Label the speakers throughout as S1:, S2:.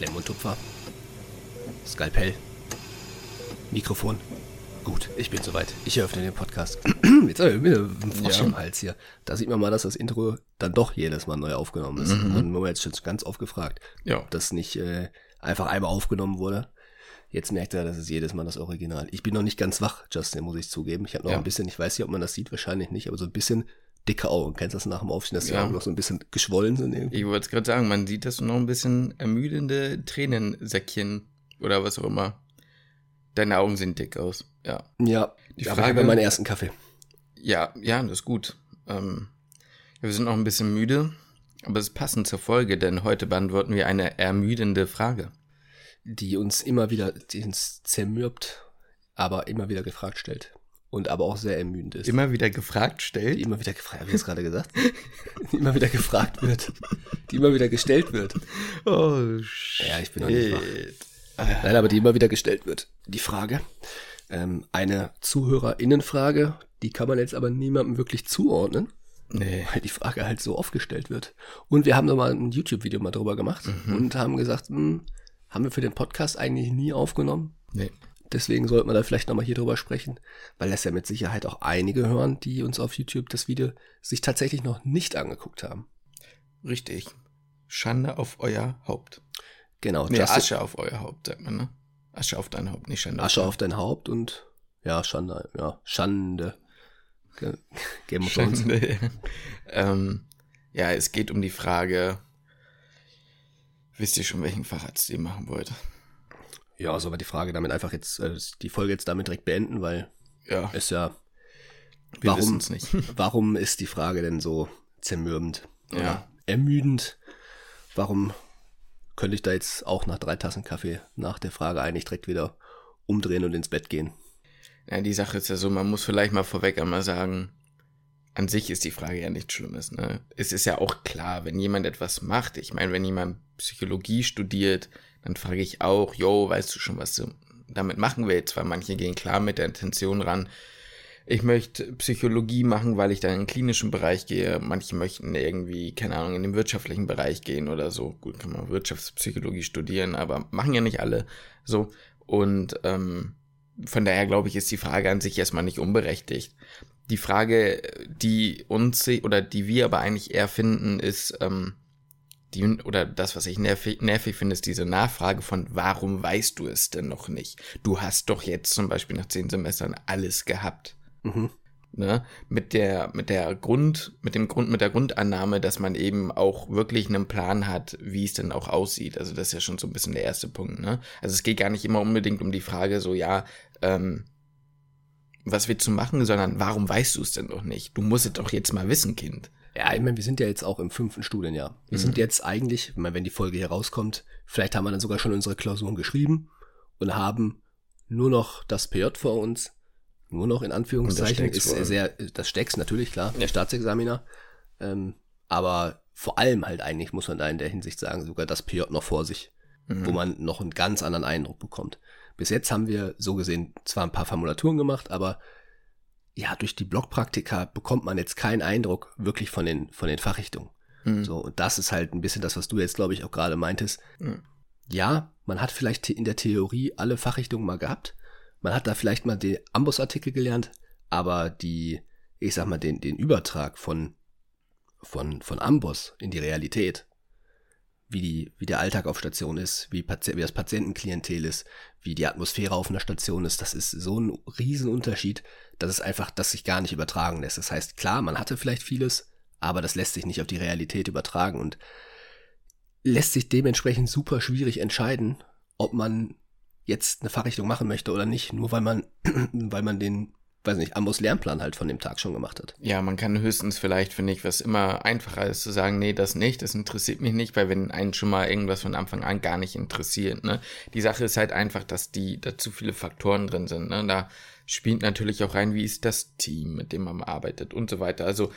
S1: Klemm und Tupfer. Skalpell. Mikrofon. Gut, ich bin soweit. Ich eröffne den Podcast. Jetzt habe ich wieder einen Frosch
S2: Ja.
S1: im Hals hier. Da sieht man mal, dass das Intro dann doch jedes Mal neu aufgenommen ist.
S2: Mhm.
S1: Und wir haben jetzt schon ganz oft gefragt,
S2: Ja.
S1: ob das nicht äh, einfach einmal aufgenommen wurde. Jetzt merkt er, das ist jedes Mal das Original. Ich bin noch nicht ganz wach, Justin, muss ich zugeben. Ich habe noch
S2: Ja.
S1: ein bisschen, ich weiß nicht, ob man das sieht, wahrscheinlich nicht, aber so ein bisschen dicke Augen. Kennst du das nach dem Aufstehen, dass die
S2: Ja.
S1: Augen noch so ein bisschen geschwollen sind irgendwie?
S2: Ich wollte es gerade sagen, man sieht das noch ein bisschen ermüdende Tränensäckchen oder was auch immer. Deine Augen sehen dick aus. Ja.
S1: Ja,
S2: Die
S1: aber ich
S2: Frage-
S1: habe meinen ersten Kaffee.
S2: Ja, ja, das ist gut. Ähm, wir sind noch ein bisschen müde, aber es ist passend zur Folge, denn heute beantworten wir eine ermüdende Frage.
S1: die uns immer wieder, die uns zermürbt, aber immer wieder gefragt stellt. Und aber auch sehr ermüdend ist.
S2: Immer wieder gefragt
S1: die
S2: stellt.
S1: immer wieder gefragt, habe ich das gerade gesagt? die immer wieder gefragt wird. Die immer wieder gestellt wird.
S2: Oh, shit.
S1: Ja, ich bin noch nicht wach. Nein, aber die immer wieder gestellt wird. Die Frage. Ähm, eine ZuhörerInnenfrage, die kann man jetzt aber niemandem wirklich zuordnen,
S2: Nee.
S1: weil die Frage halt so oft gestellt wird. Und wir haben da mal ein YouTube-Video mal drüber gemacht und haben gesagt, hm, haben wir für den Podcast eigentlich nie aufgenommen.
S2: Nee.
S1: Deswegen sollten wir da vielleicht nochmal hier drüber sprechen, weil das ja mit Sicherheit auch einige hören, die uns auf YouTube das Video sich tatsächlich noch nicht angeguckt haben.
S2: Richtig. Schande auf euer Haupt.
S1: Genau,
S2: Nee,
S1: Justin-
S2: Asche auf euer Haupt, sagt man, ne? Asche auf dein Haupt, nicht Schande
S1: Asche auf dein Haupt und ja, Schande, ja, Schande. Ge- Game of Thrones.
S2: Schande. ähm, ja, es geht um die Frage, wisst ihr schon, welchen Facharzt ihr machen wollt?
S1: Ja, soll man die Frage damit einfach jetzt, äh, die Folge jetzt damit direkt beenden, weil
S2: Ja,
S1: es ja,
S2: wir
S1: warum-
S2: nicht.
S1: warum ist die Frage denn so zermürbend?
S2: Ja.
S1: Ermüdend? Warum könnte ich da jetzt auch nach drei Tassen Kaffee nach der Frage eigentlich direkt wieder umdrehen und ins Bett gehen?
S2: Ja, die Sache ist ja so, man muss vielleicht mal vorweg einmal sagen, an sich ist die Frage ja nichts Schlimmes. Ne? Es ist ja auch klar, wenn jemand etwas macht, ich meine, wenn jemand Psychologie studiert, dann frage ich auch, yo, weißt du schon, was du damit machen willst? Weil manche gehen klar mit der Intention ran, ich möchte Psychologie machen, weil ich da in den klinischen Bereich gehe. Manche möchten irgendwie, keine Ahnung, in den wirtschaftlichen Bereich gehen oder so. Gut, kann man Wirtschaftspsychologie studieren, aber machen ja nicht alle so. Und ähm, von daher glaube ich, ist die Frage an sich erstmal nicht unberechtigt. Die Frage, die uns oder die wir aber eigentlich eher finden, ist, ähm, die, oder das, was ich nervig, nervig finde, ist diese Nachfrage von, warum weißt du es denn noch nicht? Du hast doch jetzt zum Beispiel nach zehn Semestern alles gehabt.
S1: Mhm.
S2: Ne? Mit der, mit der Grund, mit dem Grund, mit der Grundannahme, dass man eben auch wirklich einen Plan hat, wie es denn auch aussieht. Also das ist ja schon so ein bisschen der erste Punkt, ne? Also es geht gar nicht immer unbedingt um die Frage, so, ja, ähm, was willst du machen, sondern warum weißt du es denn noch nicht? Du musst es doch jetzt mal wissen, Kind.
S1: Ja, ich meine, wir sind ja jetzt auch im fünften Studienjahr. Wir
S2: Mhm.
S1: sind jetzt eigentlich, ich meine, wenn die Folge hier rauskommt, vielleicht haben wir dann sogar schon unsere Klausuren geschrieben und haben nur noch das PJ vor uns. Nur noch in Anführungszeichen ist sehr, das Stecks natürlich, klar, der
S2: Ja.
S1: Staatsexaminer. Ähm, aber vor allem halt eigentlich, muss man da in der Hinsicht sagen, sogar das PJ noch vor sich,
S2: Mhm.
S1: wo man noch einen ganz anderen Eindruck bekommt. Bis jetzt haben wir so gesehen zwar ein paar Formulaturen gemacht, aber ja, durch die Blockpraktika bekommt man jetzt keinen Eindruck wirklich von den, von den Fachrichtungen.
S2: Mhm.
S1: So, und das ist halt ein bisschen das, was du jetzt, glaube ich, auch gerade meintest.
S2: Mhm.
S1: Ja, man hat vielleicht in der Theorie alle Fachrichtungen mal gehabt. Man hat da vielleicht mal den Amboss-Artikel gelernt, aber die, ich sag mal, den, den Übertrag von, von, von Amboss in die Realität, wie, die, wie der Alltag auf Station ist, wie, Pati wie das Patientenklientel ist, wie die Atmosphäre auf einer Station ist, das ist so ein Riesenunterschied, dass es einfach, das sich gar nicht übertragen lässt. Das heißt, klar, man hatte vielleicht vieles, aber das lässt sich nicht auf die Realität übertragen und lässt sich dementsprechend super schwierig entscheiden, ob man jetzt eine Fachrichtung machen möchte oder nicht, nur weil man, weil man den, weiß nicht, Ambos Lernplan halt von dem Tag schon gemacht hat.
S2: Ja, man kann höchstens vielleicht, finde ich, was immer einfacher ist, zu sagen, nee, das nicht, das interessiert mich nicht, weil wenn einen schon mal irgendwas von Anfang an gar nicht interessiert, ne? Die Sache ist halt einfach, dass die, da zu viele Faktoren drin sind, ne? Da spielt natürlich auch rein, wie ist das Team, mit dem man arbeitet und so weiter. Also,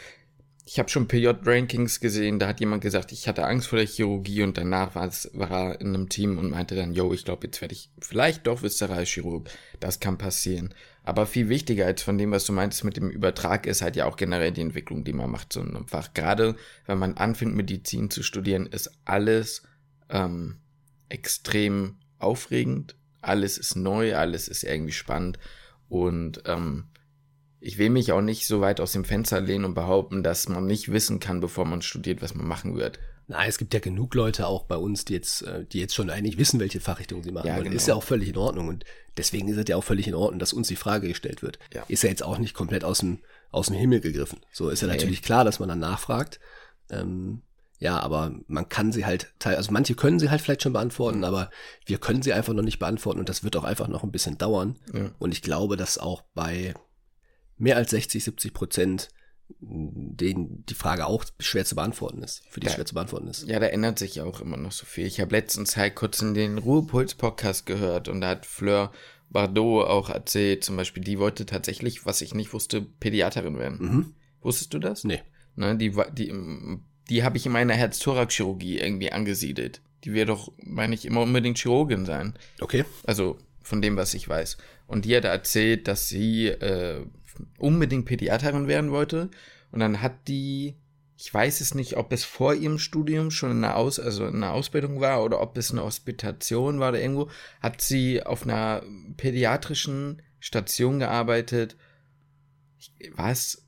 S2: ich habe schon PJ-Rankings gesehen, da hat jemand gesagt, ich hatte Angst vor der Chirurgie und danach war, er in einem Team und meinte dann, yo, ich glaube, jetzt werde ich vielleicht doch Viszeralchirurg. Das kann passieren. Aber viel wichtiger als von dem, was du meintest mit dem Übertrag, ist halt ja auch generell die Entwicklung, die man macht so in einem Fach. Gerade wenn man anfängt, Medizin zu studieren, ist alles ähm, extrem aufregend. Alles ist neu, alles ist irgendwie spannend. Und ähm, ich will mich auch nicht so weit aus dem Fenster lehnen und behaupten, dass man nicht wissen kann, bevor man studiert, was man machen wird.
S1: Nein, es gibt ja genug Leute auch bei uns, die jetzt, äh, die jetzt schon eigentlich wissen, welche Fachrichtung sie machen
S2: Ja,
S1: wollen.
S2: genau.
S1: Ist ja auch völlig in Ordnung. Und deswegen ist es ja auch völlig in Ordnung, dass uns die Frage gestellt wird.
S2: Ja.
S1: Ist ja jetzt auch nicht komplett aus dem, aus dem Himmel gegriffen. So ist ja
S2: Nee.
S1: natürlich klar, dass man dann nachfragt. Ähm, ja, aber man kann sie halt, teil- also manche können sie halt vielleicht schon beantworten, aber wir können sie einfach noch nicht beantworten und das wird auch einfach noch ein bisschen dauern.
S2: Ja.
S1: Und ich glaube, dass auch bei mehr als 60, 70 Prozent denen die Frage auch schwer zu beantworten ist, für die
S2: Ja.
S1: schwer zu beantworten ist.
S2: Ja, da ändert sich auch immer noch so viel. Ich habe letztens halt kurz in den Ruhepuls-Podcast gehört und da hat Fleur Bardot auch erzählt, zum Beispiel, die wollte tatsächlich, was ich nicht wusste, Pädiaterin werden.
S1: Mhm.
S2: Wusstest du das?
S1: Nee.
S2: Ne, die die, mm, die habe ich in meiner Herz-Thorax-Chirurgie irgendwie angesiedelt. Die wird doch, meine ich, immer unbedingt Chirurgin sein.
S1: Okay.
S2: Also von dem, was ich weiß. Und die hat erzählt, dass sie äh, unbedingt Pädiaterin werden wollte. Und dann hat die, ich weiß es nicht, ob es vor ihrem Studium schon in einer, Aus, also in einer Ausbildung war oder ob es eine Hospitation war oder irgendwo, hat sie auf einer pädiatrischen Station gearbeitet. Ich, war es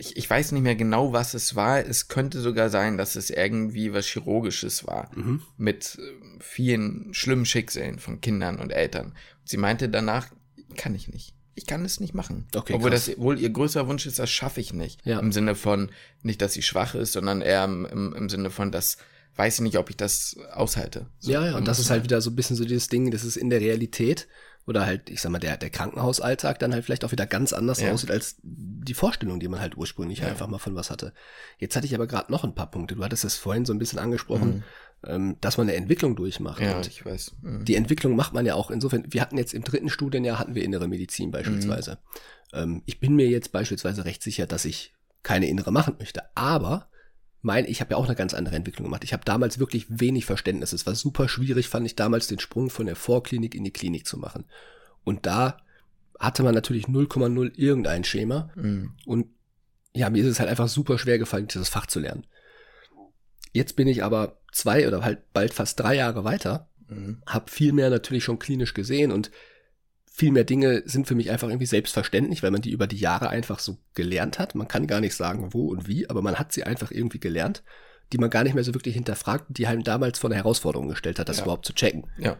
S2: ich, ich weiß nicht mehr genau, was es war. Es könnte sogar sein, dass es irgendwie was Chirurgisches war
S1: Mhm.
S2: mit äh, vielen schlimmen Schicksalen von Kindern und Eltern. Und sie meinte danach, kann ich nicht. Ich kann es nicht machen.
S1: Okay,
S2: Obwohl
S1: krass.
S2: das wohl ihr größter Wunsch ist, das schaffe ich nicht.
S1: Ja.
S2: Im Sinne von, nicht, dass sie schwach ist, sondern eher im, im, im Sinne von, das weiß ich nicht, ob ich das aushalte. So,
S1: Ja, ja, und das ist halt wieder so ein bisschen so dieses Ding, das ist in der Realität oder halt, ich sag mal, der, der Krankenhausalltag dann halt vielleicht auch wieder ganz anders
S2: Ja.
S1: aussieht als die Vorstellung, die man halt ursprünglich
S2: Ja.
S1: einfach mal von was hatte. Jetzt hatte ich aber gerade noch ein paar Punkte. Du hattest es vorhin so ein bisschen angesprochen, ähm, dass man eine Entwicklung durchmacht.
S2: Ja,
S1: Und
S2: ich weiß. Mhm.
S1: die Entwicklung macht man ja auch insofern, wir hatten jetzt im dritten Studienjahr hatten wir innere Medizin beispielsweise.
S2: Mhm.
S1: Ähm, ich bin mir jetzt beispielsweise recht sicher, dass ich keine innere machen möchte, aber mein, ich habe ja auch eine ganz andere Entwicklung gemacht. Ich habe damals wirklich wenig Verständnis. Es war super schwierig, fand ich damals, den Sprung von der Vorklinik in die Klinik zu machen. Und da hatte man natürlich 0,0 irgendein Schema.
S2: Mhm.
S1: Und ja, mir ist es halt einfach super schwer gefallen, dieses Fach zu lernen. Jetzt bin ich aber zwei oder halt bald fast drei Jahre weiter
S2: Mhm.
S1: habe viel mehr natürlich schon klinisch gesehen und viel mehr Dinge sind für mich einfach irgendwie selbstverständlich, weil man die über die Jahre einfach so gelernt hat. Man kann gar nicht sagen, wo und wie, aber man hat sie einfach irgendwie gelernt, die man gar nicht mehr so wirklich hinterfragt, die halt damals vor eine Herausforderung gestellt hat, das
S2: Ja.
S1: überhaupt zu checken.
S2: Ja.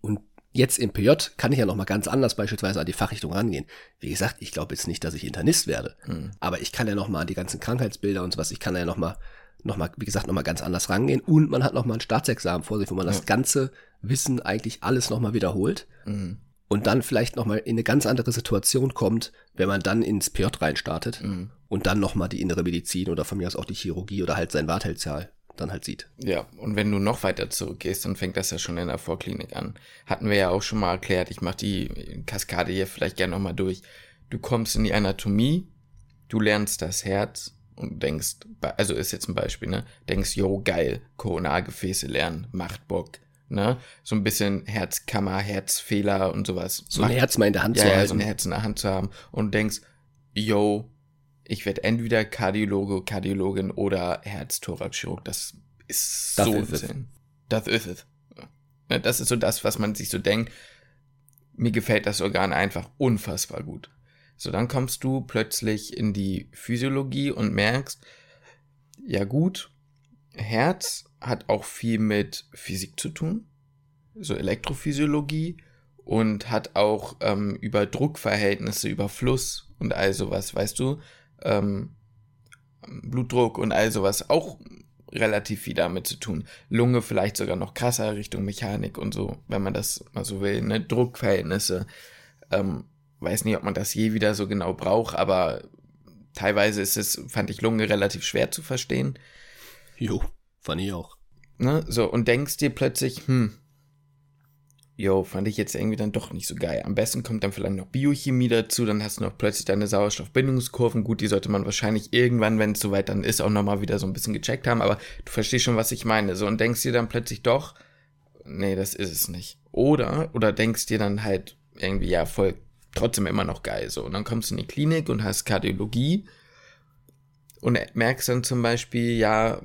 S1: Und jetzt im PJ kann ich ja noch mal ganz anders beispielsweise an die Fachrichtung rangehen. Wie gesagt, ich glaube jetzt nicht, dass ich Internist werde,
S2: Mhm.
S1: aber ich kann ja noch mal an die ganzen Krankheitsbilder und sowas, ich kann ja noch mal, noch mal, wie gesagt, noch mal ganz anders rangehen und man hat noch mal ein Staatsexamen vor sich, wo man
S2: Ja.
S1: das ganze Wissen eigentlich alles noch mal wiederholt
S2: Mhm.
S1: und dann vielleicht noch mal in eine ganz andere Situation kommt, wenn man dann ins PJ reinstartet
S2: Mhm.
S1: und dann noch mal die innere Medizin oder von mir aus auch die Chirurgie oder halt sein Wartheilsjahr dann halt sieht.
S2: Ja, und wenn du noch weiter zurückgehst, dann fängt das ja schon in der Vorklinik an. Hatten wir ja auch schon mal erklärt, ich mache die Kaskade hier vielleicht gerne nochmal durch. Du kommst in die Anatomie, du lernst das Herz und denkst, also ist jetzt ein Beispiel, ne? Denkst, yo, geil, Koronargefäße lernen, macht Bock, ne? So ein bisschen Herzkammer, Herzfehler und sowas.
S1: So ein
S2: Macht
S1: Herz mal in der Hand
S2: ja,
S1: zu
S2: ja,
S1: halten.
S2: so ein Herz in der Hand zu haben und denkst, yo, ich werde entweder Kardiologe, Kardiologin oder Herz-Thorax-Chirurg. Das ist
S1: Das
S2: so
S1: ist.
S2: Sinn. Das ist es. Ja, Das ist so das, was man sich so denkt. Mir gefällt das Organ einfach unfassbar gut. So, dann kommst du plötzlich in die Physiologie und merkst, ja gut, Herz hat auch viel mit Physik zu tun, so Elektrophysiologie und hat auch ähm, über Druckverhältnisse, über Fluss und all sowas, weißt du, ähm, Blutdruck und all sowas auch relativ viel damit zu tun. Lunge vielleicht sogar noch krasser Richtung Mechanik und so, wenn man das mal so will, ne, Druckverhältnisse. Ähm, weiß nicht, ob man das je wieder so genau braucht, aber teilweise ist es, fand ich Lunge relativ schwer zu verstehen.
S1: Jo, fand ich auch.
S2: Ne? So, und denkst dir plötzlich, hm, jo, fand ich jetzt irgendwie dann doch nicht so geil. Am besten kommt dann vielleicht noch Biochemie dazu, dann hast du noch plötzlich deine Sauerstoffbindungskurven. Gut, die sollte man wahrscheinlich irgendwann, wenn es soweit dann ist, auch nochmal wieder so ein bisschen gecheckt haben, aber du verstehst schon, was ich meine. So, und denkst dir dann plötzlich doch, nee, das ist es nicht. Oder, oder denkst dir dann halt irgendwie, ja, voll, trotzdem immer noch geil. So, und dann kommst du in die Klinik und hast Kardiologie und merkst dann zum Beispiel, ja,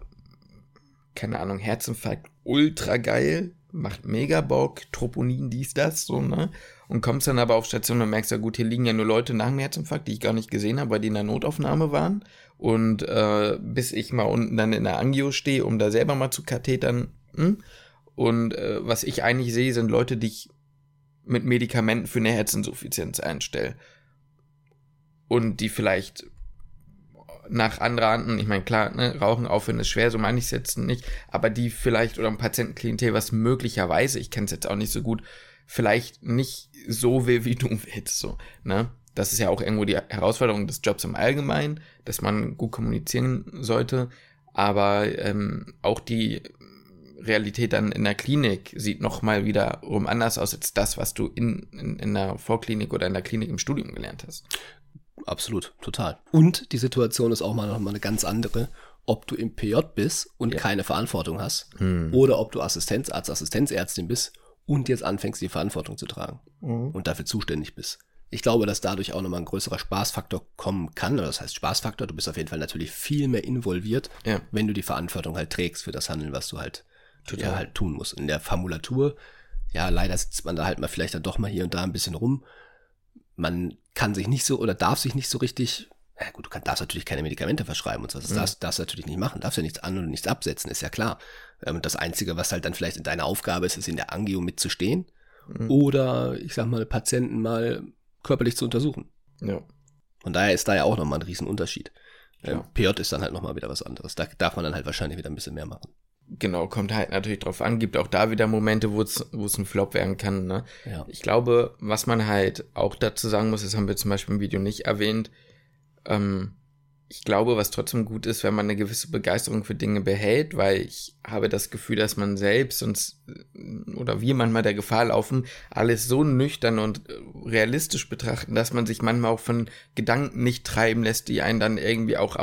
S2: keine Ahnung, Herzinfarkt, ultra geil, macht mega Bock, Troponin, dies, das, so, ne? Und kommst dann aber auf Station und merkst, ja gut, hier liegen ja nur Leute nach dem Herzinfarkt, die ich gar nicht gesehen habe, weil die in der Notaufnahme waren. Und äh, bis ich mal unten dann in der Angio stehe, um da selber mal zu kathetern. Hm? Und äh, was ich eigentlich sehe, sind Leute, die ich mit Medikamenten für eine Herzinsuffizienz einstelle. Und die vielleicht nach anderen, ich meine, klar, ne, Rauchen aufhören ist schwer, so meine ich es jetzt nicht, aber die vielleicht oder ein Patientenklientel, was möglicherweise, ich kenne es jetzt auch nicht so gut, vielleicht nicht so will, wie du willst, so, ne? Das ist ja auch irgendwo die Herausforderung des Jobs im Allgemeinen, dass man gut kommunizieren sollte, aber ähm, auch die Realität dann in der Klinik sieht nochmal wiederum anders aus als das, was du in, in, in der Vorklinik oder in der Klinik im Studium gelernt hast.
S1: Absolut, total. Und die Situation ist auch mal nochmal eine ganz andere, ob du im PJ bist und ja. keine Verantwortung hast hm. oder ob du Assistenzarzt, Assistenzärztin bist und jetzt anfängst, die Verantwortung zu tragen mhm. und dafür zuständig bist. Ich glaube, dass dadurch auch nochmal ein größerer Spaßfaktor kommen kann. Oder das heißt Spaßfaktor, du bist auf jeden Fall natürlich viel mehr involviert, ja. wenn du die Verantwortung halt trägst für das Handeln, was du halt, ja, halt tun musst. In der Formulatur, ja, leider sitzt man da halt mal vielleicht dann doch mal hier und da ein bisschen rum man kann sich nicht so oder darf sich nicht so richtig, ja gut, du kann, darfst natürlich keine Medikamente verschreiben und so, das mhm. darfst, darfst du natürlich nicht machen, darfst ja nichts an und nichts absetzen, ist ja klar. Ähm, das Einzige, was halt dann vielleicht in deiner Aufgabe ist, ist in der Angio mitzustehen mhm. oder, ich sag mal, Patienten mal körperlich zu untersuchen. Ja. Von daher ist da ja auch nochmal ein Riesenunterschied. Ähm, ja. PJ ist dann halt nochmal wieder was anderes. Da darf man dann halt wahrscheinlich wieder ein bisschen mehr machen
S2: genau, kommt halt natürlich drauf an, gibt auch da wieder Momente, wo es, ein Flop werden kann. Ne? Ja. Ich glaube, was man halt auch dazu sagen muss, das haben wir zum Beispiel im Video nicht erwähnt, ähm, ich glaube, was trotzdem gut ist, wenn man eine gewisse Begeisterung für Dinge behält, weil ich habe das Gefühl, dass man selbst uns oder wir manchmal der Gefahr laufen, alles so nüchtern und realistisch betrachten, dass man sich manchmal auch von Gedanken nicht treiben lässt, die einen dann irgendwie auch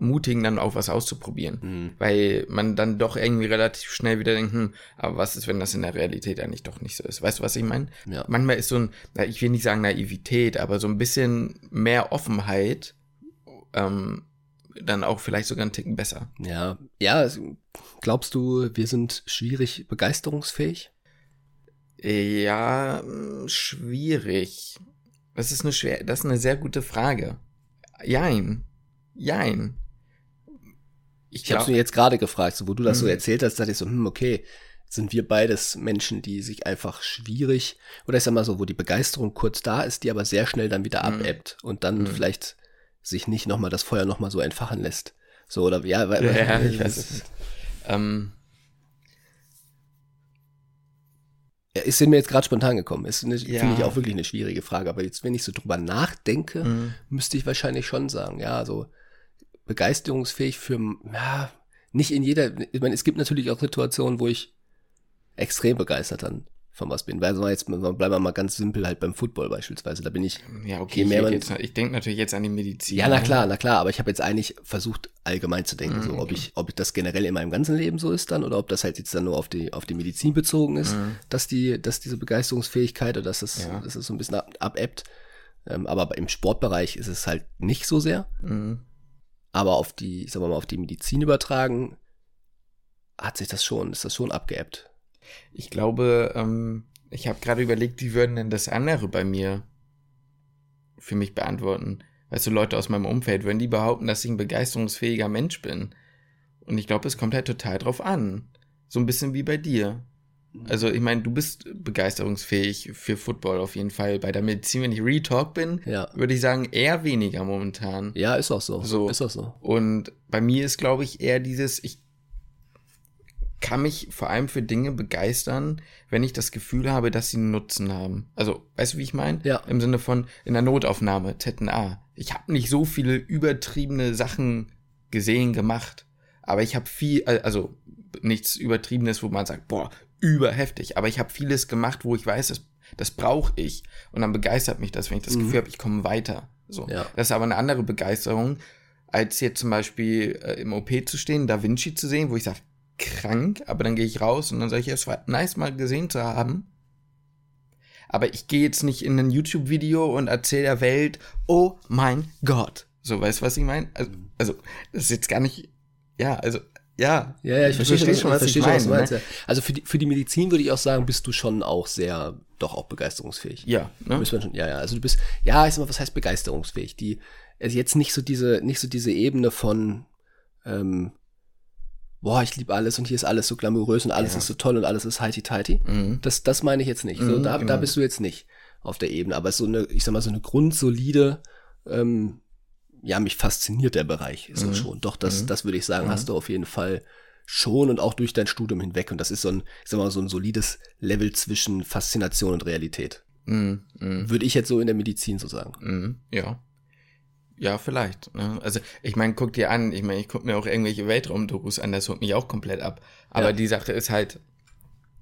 S2: ermutigen, dann auch was auszuprobieren. Mhm. Weil man dann doch irgendwie relativ schnell wieder denkt, hm, aber was ist, wenn das in der Realität eigentlich doch nicht so ist? Weißt du, was ich meine? Ja. Manchmal ist so ein, ich will nicht sagen Naivität, aber so ein bisschen mehr Offenheit ähm, dann auch vielleicht sogar einen Ticken besser.
S1: Ja, ja, glaubst du, wir sind schwierig begeisterungsfähig?
S2: Ja, schwierig. Das ist eine schwer, das ist eine sehr gute Frage. Jein. Jein.
S1: Ich, ich habe mir jetzt gerade gefragt, so, wo du das so mhm. erzählt hast, dachte ich so, hm, okay, sind wir beides Menschen, die sich einfach schwierig, oder ich sag mal so, wo die Begeisterung kurz da ist, die aber sehr schnell dann wieder mhm. abebbt und dann mhm. vielleicht sich nicht nochmal das Feuer nochmal so entfachen lässt. So, oder ja, weil, ja, ich weiß es. Ähm, ja, ist mir jetzt gerade spontan gekommen. Ist ja. finde ich auch wirklich eine schwierige Frage. Aber jetzt, wenn ich so drüber nachdenke, mhm. müsste ich wahrscheinlich schon sagen, ja, so begeisterungsfähig für, ja, nicht in jeder, ich meine, es gibt natürlich auch Situationen, wo ich extrem begeistert dann von was bin. Weil so jetzt bleiben wir mal ganz simpel halt beim Football beispielsweise. Da bin ich.
S2: Ja, okay. Mehr ich, jetzt, ich denke natürlich jetzt an die Medizin.
S1: Ja, na klar, na klar. Aber ich habe jetzt eigentlich versucht allgemein zu denken, mhm, so ob ich, ob ich das generell in meinem ganzen Leben so ist dann oder ob das halt jetzt dann nur auf die auf die Medizin bezogen ist, mhm. dass die, dass diese Begeisterungsfähigkeit oder dass es, ja. dass es so ein bisschen ab, abebbt. Ähm, aber im Sportbereich ist es halt nicht so sehr. Mhm. Aber auf die, sagen wir mal, auf die Medizin übertragen, hat sich das schon, ist das schon abgeebbt.
S2: Ich glaube, ähm, ich habe gerade überlegt, wie würden denn das andere bei mir für mich beantworten? Weißt du, Leute aus meinem Umfeld, würden die behaupten, dass ich ein begeisterungsfähiger Mensch bin? Und ich glaube, es kommt halt total drauf an. So ein bisschen wie bei dir. Also, ich meine, du bist begeisterungsfähig für Football auf jeden Fall. Bei der Medizin, wenn ich Retalk bin, ja. würde ich sagen, eher weniger momentan.
S1: Ja, ist auch so.
S2: so.
S1: Ist auch so.
S2: Und bei mir ist, glaube ich, eher dieses, ich kann mich vor allem für Dinge begeistern, wenn ich das Gefühl habe, dass sie einen Nutzen haben. Also, weißt du, wie ich meine? Ja. Im Sinne von in der Notaufnahme, ZNA. Ich habe nicht so viele übertriebene Sachen gesehen, gemacht, aber ich habe viel, also nichts Übertriebenes, wo man sagt, boah, überheftig, aber ich habe vieles gemacht, wo ich weiß, das, das brauche ich und dann begeistert mich das, wenn ich das mhm. Gefühl habe, ich komme weiter. So. Ja. Das ist aber eine andere Begeisterung, als jetzt zum Beispiel äh, im OP zu stehen, Da Vinci zu sehen, wo ich sage, krank, aber dann gehe ich raus und dann sage ich, es war nice mal gesehen zu haben. Aber ich gehe jetzt nicht in ein YouTube-Video und erzähle der Welt, oh mein Gott. So, weißt du, was ich meine? Also, also, das ist jetzt gar nicht, ja, also, Ja,
S1: Ja, ja, ich verstehe schon,
S2: schon, was
S1: verstehe schon, was du meinst.
S2: ne?
S1: Ja. Also für die, für die Medizin würde ich auch sagen, bist du schon auch sehr, doch auch begeisterungsfähig.
S2: Ja, ne?
S1: Muss man schon, ja, ja. Also du bist, ja, ich sag mal, was heißt begeisterungsfähig? Die, also jetzt nicht so diese, nicht so diese Ebene von, ähm, boah, ich liebe alles und hier ist alles so glamourös und alles
S2: Ja.
S1: ist so toll und alles ist heiti-teiti.
S2: Mhm.
S1: Das, das meine ich jetzt nicht. So,
S2: Mhm,
S1: da, da
S2: genau.
S1: bist du jetzt nicht auf der Ebene. Aber so eine, ich sag mal, so eine grundsolide, ähm, ja, mich fasziniert der Bereich so
S2: Mhm.
S1: schon. Doch, das,
S2: Mhm.
S1: das würde ich sagen,
S2: Mhm.
S1: hast du auf jeden Fall schon und auch durch dein Studium hinweg. Und das ist so ein, ich sag mal, so ein solides Level zwischen Faszination und Realität.
S2: Mhm. Mhm.
S1: Würde ich jetzt so in der Medizin so sagen.
S2: Mhm. Ja. Ja, vielleicht. Ne? Also, ich meine, guck dir an, ich meine, ich gucke mir auch irgendwelche Weltraumdokus an, das holt mich auch komplett ab. Aber
S1: Ja.
S2: die Sache ist halt,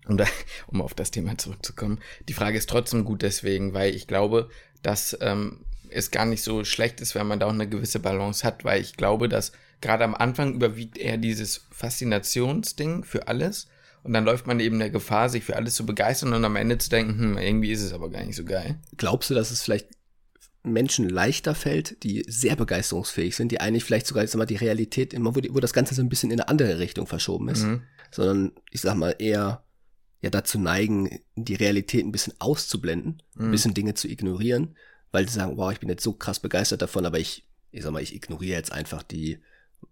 S2: um, da, um auf das Thema zurückzukommen, die Frage ist trotzdem gut deswegen, weil ich glaube, dass ähm, es gar nicht so schlecht ist, wenn man da auch eine gewisse Balance hat, weil ich glaube, dass gerade am Anfang überwiegt eher dieses Faszinationsding für alles und dann läuft man eben der Gefahr, sich für alles zu begeistern und am Ende zu denken, hm, irgendwie ist es aber gar nicht so geil.
S1: Glaubst du, dass es vielleicht Menschen leichter fällt, die sehr begeisterungsfähig sind, die eigentlich vielleicht sogar, sag mal, die Realität immer, wo, die, wo das Ganze so ein bisschen in eine andere Richtung verschoben ist,
S2: Mhm.
S1: sondern ich sag mal eher ja dazu neigen, die Realität ein bisschen auszublenden, ein
S2: Mhm.
S1: bisschen Dinge zu ignorieren, weil sie sagen, wow, ich bin jetzt so krass begeistert davon, aber ich, ich sag mal, ich ignoriere jetzt einfach die,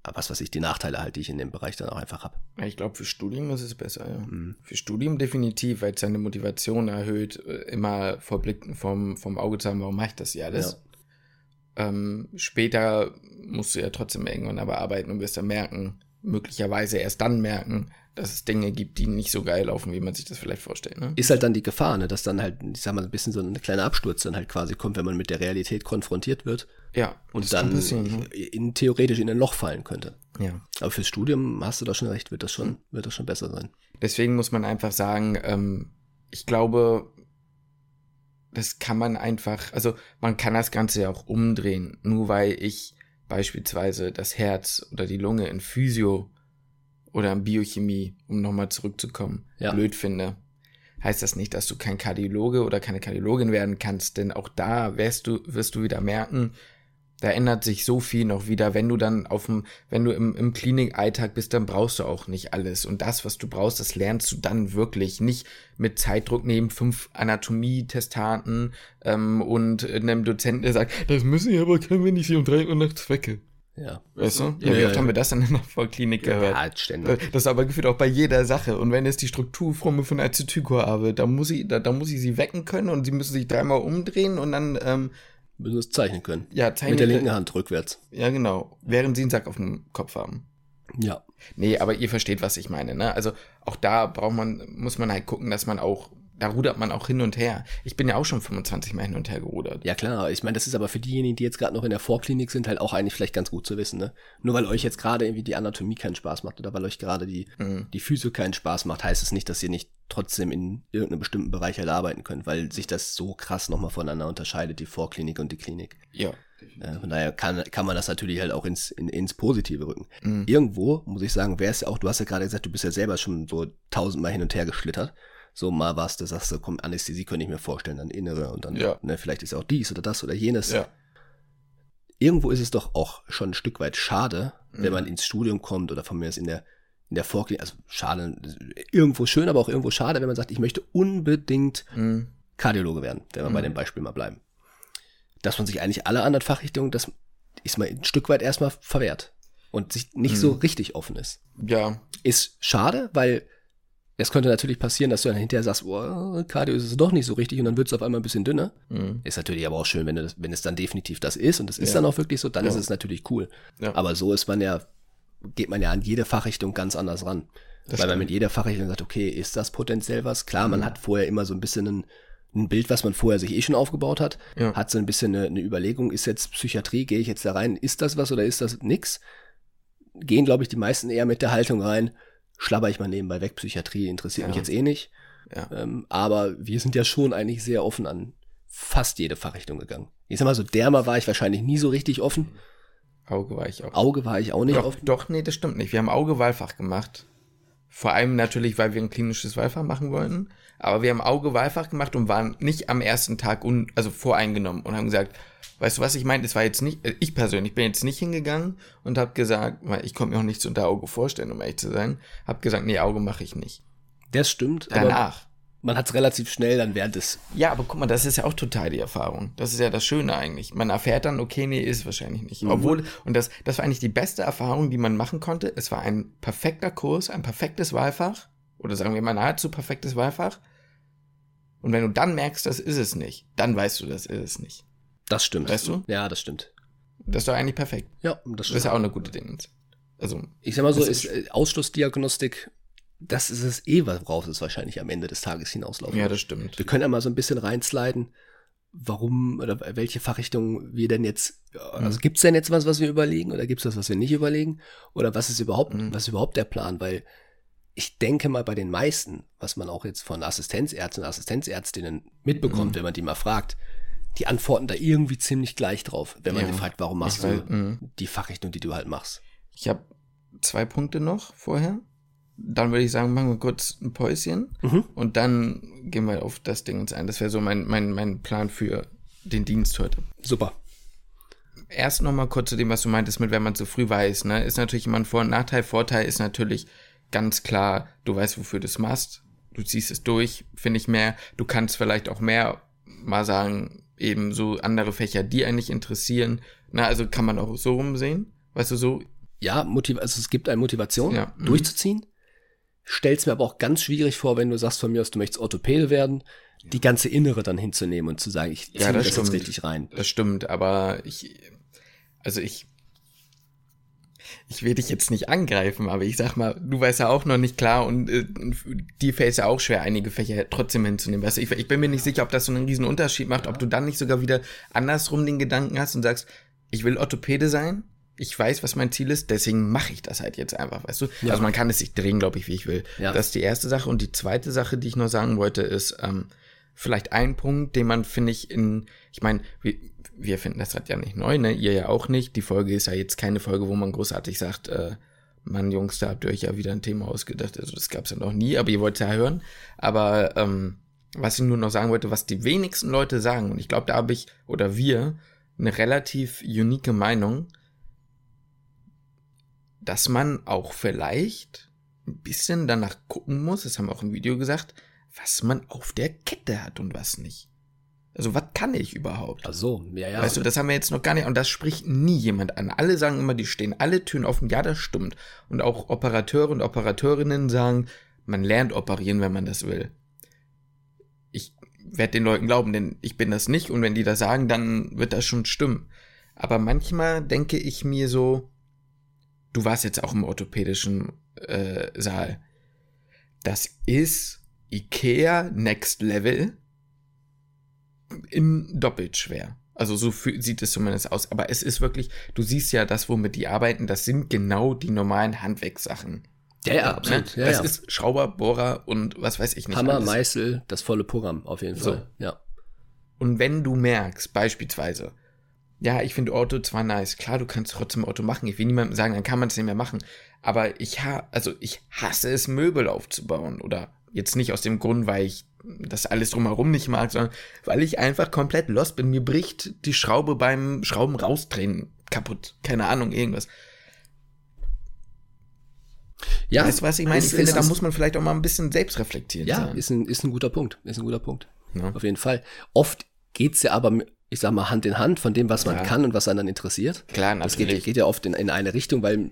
S1: was weiß ich, die Nachteile halt, die ich in dem Bereich dann auch einfach habe.
S2: Ja, ich glaube, für Studium ist es besser, ja.
S1: Mhm.
S2: Für Studium definitiv, weil es seine Motivation erhöht, äh, immer vor Blick vom, vom Auge zu haben, warum mache ich das hier alles? Ähm, später musst du ja trotzdem irgendwann aber arbeiten und wirst dann merken, möglicherweise erst dann merken, dass es Dinge gibt, die nicht so geil laufen, wie man sich das vielleicht vorstellt. Ne?
S1: Ist halt dann die Gefahr, ne, dass dann halt, ich sag mal, ein bisschen so ein kleiner Absturz dann halt quasi kommt, wenn man mit der Realität konfrontiert wird
S2: Ja,
S1: und dann
S2: passieren, ne?
S1: in, theoretisch in ein Loch fallen könnte.
S2: Ja.
S1: Aber fürs Studium hast du da schon recht, wird das schon, wird das schon besser sein.
S2: Deswegen muss man einfach sagen, ähm, ich glaube, das kann man einfach, also man kann das Ganze ja auch umdrehen. Nur weil ich beispielsweise das Herz oder die Lunge in Physio oder in Biochemie, um nochmal zurückzukommen,
S1: Ja.
S2: blöd finde, heißt das nicht, dass du kein Kardiologe oder keine Kardiologin werden kannst, denn auch da wirst du, wirst du wieder merken, da ändert sich so viel noch wieder, wenn du dann auf dem, wenn du im, im Klinikalltag bist, dann brauchst du auch nicht alles. Und das, was du brauchst, das lernst du dann wirklich. Nicht mit Zeitdruck neben fünf Anatomie-Testaten ähm, und einem Dozenten, der sagt, das müssen wir aber können wir nicht sie um drei Uhr nachts wecke.
S1: Ja.
S2: Weißt du? Ja,
S1: Ja,
S2: wie oft
S1: ja.
S2: haben wir das dann in der Vollklinik gehört?
S1: Ja, halt ständig.
S2: Das ist aber gefühlt auch bei jeder Sache. Und wenn es die Strukturformel von Acetyl-CoA habe, da muss ich, da, da muss ich sie wecken können und sie müssen sich dreimal umdrehen und dann, ähm,
S1: Müssen es zeichnen können.
S2: ja, zeigen.
S1: Mit der linken Hand rückwärts.
S2: Ja, genau. Während sie einen Sack auf dem Kopf haben.
S1: Ja.
S2: Nee, aber ihr versteht, was ich meine, ne? Also auch da braucht man, muss man halt gucken, dass man auch, da rudert man auch hin und her. Ich bin ja auch schon 25 Mal hin und her gerudert.
S1: Ja klar, ich meine, das ist aber für diejenigen, die jetzt gerade noch in der Vorklinik sind, halt auch eigentlich vielleicht ganz gut zu wissen, ne? Nur weil euch jetzt gerade irgendwie die Anatomie keinen Spaß macht oder weil euch gerade die,
S2: Mhm.
S1: die Physio keinen Spaß macht, heißt es nicht, dass ihr nicht trotzdem in irgendeinem bestimmten Bereich halt arbeiten könnt, weil sich das so krass nochmal voneinander unterscheidet, die Vorklinik und die Klinik.
S2: Ja.
S1: Äh, von daher kann, kann man das natürlich halt auch ins, in, ins Positive rücken.
S2: Mhm.
S1: Irgendwo, muss ich sagen, wäre es ja auch, du hast ja gerade gesagt, du bist ja selber schon so tausendmal hin und her geschlittert. So mal was, du sagst, so, komm, Anästhesie könnte ich mir vorstellen, dann innere und dann,
S2: Ja.
S1: ne, vielleicht ist auch dies oder das oder jenes.
S2: Ja.
S1: Irgendwo ist es doch auch schon ein Stück weit schade, wenn
S2: Mhm.
S1: man ins Studium kommt oder von mir ist in der, in der Vorklinik, also schade, irgendwo schön, aber auch irgendwo schade, wenn man sagt, ich möchte unbedingt
S2: Mhm.
S1: Kardiologe werden, wenn wir bei
S2: Mhm.
S1: dem Beispiel mal bleiben. Dass man sich eigentlich alle anderen Fachrichtungen, das ist mal ein Stück weit erstmal verwehrt und sich nicht
S2: Mhm.
S1: so richtig offen ist.
S2: Ja.
S1: Ist schade, weil es könnte natürlich passieren, dass du dann hinterher sagst, oh, Cardio ist es doch nicht so richtig und dann wird es auf einmal ein bisschen dünner.
S2: Mhm.
S1: Ist natürlich aber auch schön, wenn, du das, wenn es dann definitiv das ist und es ist
S2: Ja.
S1: dann auch wirklich so, dann
S2: Ja.
S1: ist es natürlich cool.
S2: Ja.
S1: Aber so ist man ja, geht man ja an jede Fachrichtung ganz anders ran.
S2: Das
S1: Weil man mit jeder Fachrichtung sagt, okay, ist das potenziell was? Klar, man
S2: Mhm.
S1: hat vorher immer so ein bisschen ein, ein Bild, was man vorher sich eh schon aufgebaut hat, hat so ein bisschen eine, eine Überlegung, ist jetzt Psychiatrie, gehe ich jetzt da rein, ist das was oder ist das nix? Gehen, glaube ich, die meisten eher mit der Haltung rein, schlabber ich mal nebenbei weg, Psychiatrie interessiert
S2: Ja.
S1: mich jetzt eh nicht.
S2: Ja.
S1: Ähm, aber wir sind ja schon eigentlich sehr offen an fast jede Fachrichtung gegangen. Ich sag mal so, Derma war ich wahrscheinlich nie so richtig offen.
S2: Auge war ich auch.
S1: Auge war ich auch nicht
S2: doch,
S1: offen.
S2: doch, nee, das stimmt nicht. Wir haben Auge-Wahlfach gemacht. Vor allem natürlich, weil wir ein klinisches Wahlfach machen wollten. Aber wir haben Auge-Wahlfach gemacht und waren nicht am ersten Tag un also voreingenommen und haben gesagt, weißt du was ich meine? Es war jetzt nicht, äh, ich persönlich bin jetzt nicht hingegangen und habe gesagt, weil ich konnte mir auch nichts unter Auge vorstellen, um ehrlich zu sein, habe gesagt, nee, Auge mache ich nicht.
S1: Das stimmt.
S2: Danach.
S1: man hat es relativ schnell dann während des.
S2: Ja, aber guck mal, das ist ja auch total die Erfahrung. Das ist ja das Schöne eigentlich. Man erfährt dann, okay, nee, ist wahrscheinlich nicht.
S1: Mhm.
S2: Obwohl, und das, das war eigentlich die beste Erfahrung, die man machen konnte. Es war ein perfekter Kurs, ein perfektes Wahlfach. Oder sagen wir mal nahezu perfektes Wahlfach. Und wenn du dann merkst, das ist es nicht, dann weißt du, das ist es nicht.
S1: Das stimmt.
S2: Weißt du?
S1: Ja, das stimmt.
S2: Das ist doch eigentlich perfekt.
S1: Ja, das
S2: Das
S1: stimmt.
S2: ist ja auch eine gute Dinge. Also,
S1: Ich sag mal so,
S2: Das
S1: ist, äh, Ausschlussdiagnostik, das ist es eh, worauf es wahrscheinlich am Ende des Tages hinauslaufen
S2: ja, das stimmt.
S1: Wir können ja mal so ein bisschen reinsliden, warum oder welche Fachrichtung wir denn jetzt, also
S2: Mhm.
S1: gibt's denn jetzt was, was wir überlegen oder gibt's was, was wir nicht überlegen? Oder was ist überhaupt,
S2: Mhm.
S1: was ist überhaupt der Plan? Weil ich denke mal bei den meisten, was man auch jetzt von Assistenzärzten und Assistenzärztinnen mitbekommt,
S2: Mhm.
S1: wenn man die mal fragt, die antworten da irgendwie ziemlich gleich drauf, wenn man
S2: Ja.
S1: die fragt, warum machst du
S2: weiß, mhm.
S1: die Fachrichtung, die du halt machst.
S2: Ich habe zwei Punkte noch vorher. Dann würde ich sagen, machen wir kurz ein Päuschen
S1: Mhm.
S2: und dann gehen wir auf das Ding uns ein. Das wäre so mein, mein, mein Plan für den Dienst heute.
S1: Super.
S2: Erst noch mal kurz zu dem, was du meintest mit, wenn man zu früh weiß, ne, ist natürlich immer ein Vor- und Nachteil. Vorteil ist natürlich ganz klar, du weißt, wofür du es machst. Du ziehst es durch, finde ich mehr. Du kannst vielleicht auch mehr mal sagen, eben so andere Fächer, die einen nicht interessieren. Na, also kann man auch so rumsehen. Weißt du, so,
S1: ja, Motiv also es gibt eine Motivation,
S2: Ja, mhm.
S1: durchzuziehen. Stell's mir aber auch ganz schwierig vor, wenn du sagst von mir aus, du möchtest Orthopäde werden, die ganze Innere dann hinzunehmen und zu sagen, ich ziehe
S2: Ja, das
S1: das, jetzt richtig rein.
S2: Das stimmt, aber ich, also ich, ich will dich jetzt nicht angreifen, aber ich sag mal, du weißt ja auch noch nicht klar und äh, dir fällt es ja auch schwer, einige Fächer trotzdem hinzunehmen. Weißt du, ich, ich bin mir nicht sicher, ob das so einen riesen Unterschied macht, ob du dann nicht sogar wieder andersrum den Gedanken hast und sagst, ich will Orthopäde sein, ich weiß, was mein Ziel ist, deswegen mache ich das halt jetzt einfach, weißt du?
S1: Ja.
S2: Also man kann es sich drehen, glaube ich, wie ich will.
S1: Ja.
S2: Das ist die erste Sache. Und die zweite Sache, die ich noch sagen wollte, ist ähm, vielleicht ein Punkt, den man, finde ich, in, ich meine, wir, finden das Rad ja nicht neu, ne? Ihr ja auch nicht. Die Folge ist ja jetzt keine Folge, wo man großartig sagt, äh, Mann, Jungs, da habt ihr euch ja wieder ein Thema ausgedacht. Also das gab's ja noch nie, aber ihr wollt ja hören. Aber ähm, was ich nur noch sagen wollte, was die wenigsten Leute sagen, und ich glaube, da habe ich oder wir eine relativ unique Meinung, dass man auch vielleicht ein bisschen danach gucken muss, das haben wir auch im Video gesagt, was man auf der Kette hat und was nicht. Also was kann ich überhaupt?
S1: Ach so, ja, ja.
S2: Weißt du, das haben wir jetzt noch gar nicht, und das spricht nie jemand an. Alle sagen immer, die stehen alle Türen offen. Ja, das stimmt. Und auch Operateure und Operateurinnen sagen, man lernt operieren, wenn man das will. Ich werde den Leuten glauben, denn ich bin das nicht, und wenn die das sagen, dann wird das schon stimmen. Aber manchmal denke ich mir so, du warst jetzt auch im orthopädischen äh, Saal. Das ist Ikea Next Level in doppelt schwer. Also so sieht es zumindest aus. Aber es ist wirklich, du siehst ja das, womit die arbeiten, das sind genau die normalen Handwerkssachen.
S1: ja, ja,
S2: Ne?
S1: absolut. Ja,
S2: das
S1: ja.
S2: ist Schrauber, Bohrer und was weiß ich nicht.
S1: Hammer,
S2: alles.
S1: Meißel, das volle Programm, auf jeden
S2: So.
S1: Fall. Ja.
S2: Und wenn du merkst, beispielsweise, ja, ich finde Auto zwar nice, klar, du kannst trotzdem Auto machen. Ich will niemandem sagen, dann kann man es nicht mehr machen. Aber ich ha also ich hasse es, Möbel aufzubauen. Oder jetzt nicht aus dem Grund, weil ich das alles drumherum nicht mag, sondern weil ich einfach komplett lost bin. Mir bricht die Schraube beim Schrauben rausdrehen kaputt. Keine Ahnung, irgendwas.
S1: Ja,
S2: weißt du, was ich meine?
S1: es-
S2: Ich finde,
S1: es
S2: da
S1: ist-
S2: muss man vielleicht auch mal ein bisschen selbst reflektieren.
S1: Ja,
S2: sein.
S1: ist ein, ist ein guter Punkt. Ist ein guter Punkt.
S2: Ja.
S1: Auf jeden Fall. Oft geht's ja aber, ich sag mal, Hand in Hand von dem, was man
S2: Ja.
S1: kann und was einen dann interessiert.
S2: Klar,
S1: Das
S2: natürlich.
S1: geht, geht ja oft in, in eine Richtung, weil,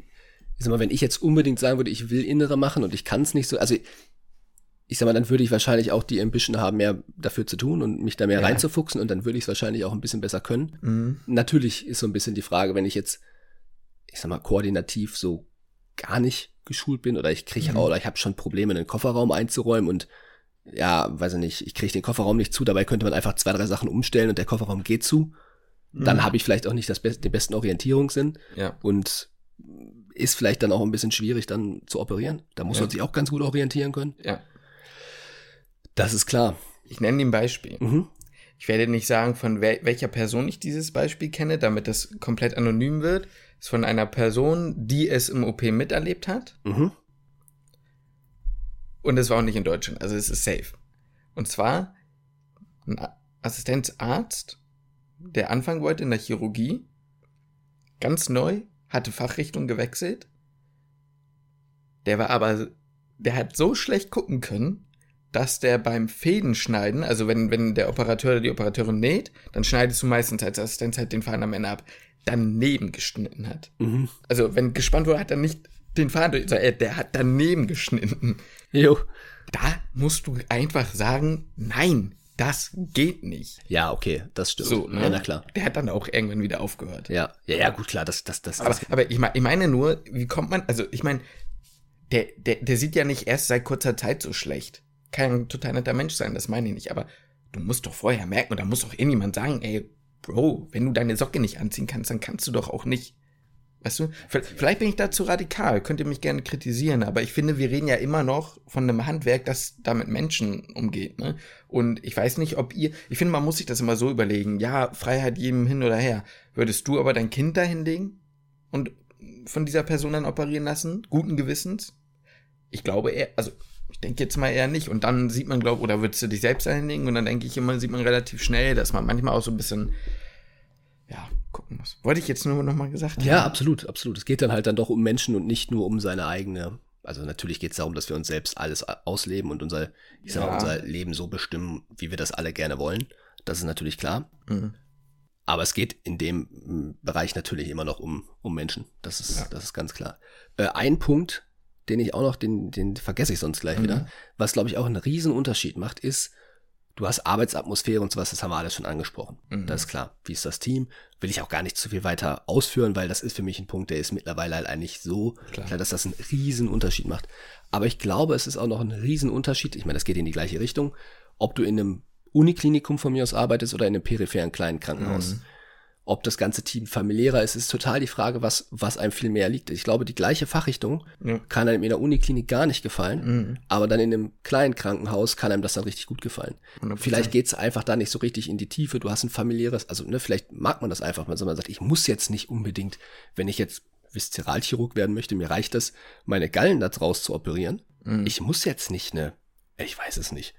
S1: ich sag mal, wenn ich jetzt unbedingt sagen würde, ich will Innere machen und ich kann es nicht so, also ich sag mal, dann würde ich wahrscheinlich auch die Ambition haben, mehr dafür zu tun und mich da mehr
S2: Ja.
S1: reinzufuchsen und dann würde ich es wahrscheinlich auch ein bisschen besser können.
S2: Mhm.
S1: Natürlich ist so ein bisschen die Frage, wenn ich jetzt, ich sag mal, koordinativ so gar nicht geschult bin oder ich kriege
S2: Mhm.
S1: oder ich habe schon Probleme, einen Kofferraum einzuräumen und ja, weiß ich nicht, ich kriege den Kofferraum nicht zu, dabei könnte man einfach zwei, drei Sachen umstellen und der Kofferraum geht zu. Dann
S2: Mhm.
S1: habe ich vielleicht auch nicht das Be den besten Orientierungssinn
S2: Ja.
S1: und ist vielleicht dann auch ein bisschen schwierig dann zu operieren. Da muss
S2: Ja.
S1: man sich auch ganz gut orientieren können.
S2: Ja.
S1: Das ist klar.
S2: Ich nenne dir ein Beispiel.
S1: Mhm.
S2: Ich werde nicht sagen, von wel welcher Person ich dieses Beispiel kenne, damit das komplett anonym wird. Es ist von einer Person, die es im OP miterlebt hat.
S1: Mhm.
S2: Und es war auch nicht in Deutschland, also es ist safe. Und zwar ein Assistenzarzt, der anfangen wollte in der Chirurgie, ganz neu, hatte Fachrichtung gewechselt. Der war aber, der hat so schlecht gucken können, dass der beim Fädenschneiden, also wenn, wenn der Operateur oder die Operateurin näht, dann schneidest du meistens als Assistenz halt den Faden am Ende ab, daneben geschnitten hat.
S1: Mhm.
S2: Also wenn gespannt wurde, hat er nicht den Faden, durch- der hat daneben geschnitten.
S1: Jo.
S2: Da musst du einfach sagen, nein, das geht nicht.
S1: Ja, okay, das stimmt.
S2: So, ne?
S1: Ja, na klar.
S2: Der hat dann auch irgendwann wieder aufgehört.
S1: Ja, ja, ja, gut, klar, das, das, das,
S2: Aber,
S1: das
S2: aber ich, mein, ich meine nur, wie kommt man, also ich meine, der, der, der sieht ja nicht erst seit kurzer Zeit so schlecht. Kann ein total netter Mensch sein, das meine ich nicht. Aber du musst doch vorher merken, oder muss doch irgendjemand sagen, ey, Bro, wenn du deine Socke nicht anziehen kannst, dann kannst du doch auch nicht. Weißt du? Vielleicht bin ich da zu radikal, könnt ihr mich gerne kritisieren, aber ich finde, wir reden ja immer noch von einem Handwerk, das da mit Menschen umgeht, ne? Und ich weiß nicht, ob ihr, ich finde, man muss sich das immer so überlegen, ja, Freiheit jedem hin oder her. Würdest du aber dein Kind da hinlegen und von dieser Person dann operieren lassen? Guten Gewissens? Ich glaube eher, also denke jetzt mal eher nicht. Und dann sieht man, glaube oder würdest du dich selbst da hinlegen? Und dann denke ich immer, sieht man relativ schnell, dass man manchmal auch so ein bisschen, ja, gucken muss. Wollte ich jetzt nur noch mal gesagt haben.
S1: Ja, absolut, absolut. Es geht dann halt dann doch um Menschen und nicht nur um seine eigene. Also natürlich geht es darum, dass wir uns selbst alles ausleben und unser, ich sag mal,
S2: Ja.
S1: unser Leben so bestimmen, wie wir das alle gerne wollen. Das ist natürlich klar.
S2: Mhm.
S1: Aber es geht in dem Bereich natürlich immer noch um, um Menschen. Das ist,
S2: Ja.
S1: das ist ganz klar. Äh, ein Punkt, den ich auch noch, den, den vergesse ich sonst gleich
S2: Mhm.
S1: wieder, was glaube ich auch einen riesen Unterschied macht, ist, du hast Arbeitsatmosphäre und sowas, das haben wir alles schon angesprochen.
S2: Mhm.
S1: Das ist klar. Wie ist das Team? Will ich auch gar nicht zu viel weiter ausführen, weil das ist für mich ein Punkt, der ist mittlerweile halt eigentlich so
S2: Klar.
S1: klar, dass das einen riesen Unterschied macht. Aber ich glaube, es ist auch noch ein riesen Unterschied. Ich meine, das geht in die gleiche Richtung. Ob du in einem Uniklinikum von mir aus arbeitest oder in einem peripheren kleinen Krankenhaus.
S2: Mhm.
S1: Ob das ganze Team familiärer ist, ist total die Frage, was, was einem viel mehr liegt. Ich glaube, die gleiche Fachrichtung
S2: Ja.
S1: kann einem in der Uniklinik gar nicht gefallen,
S2: Mhm.
S1: aber dann in einem kleinen Krankenhaus kann einem das dann richtig gut gefallen.
S2: 100%.
S1: Vielleicht geht's einfach da nicht so richtig in die Tiefe. Du hast ein familiäres, also ne, vielleicht mag man das einfach, wenn man sagt, ich muss jetzt nicht unbedingt, wenn ich jetzt Viszeralchirurg werden möchte, mir reicht es, meine Gallen da draus zu operieren.
S2: Mhm.
S1: Ich muss jetzt nicht eine, ich weiß es nicht,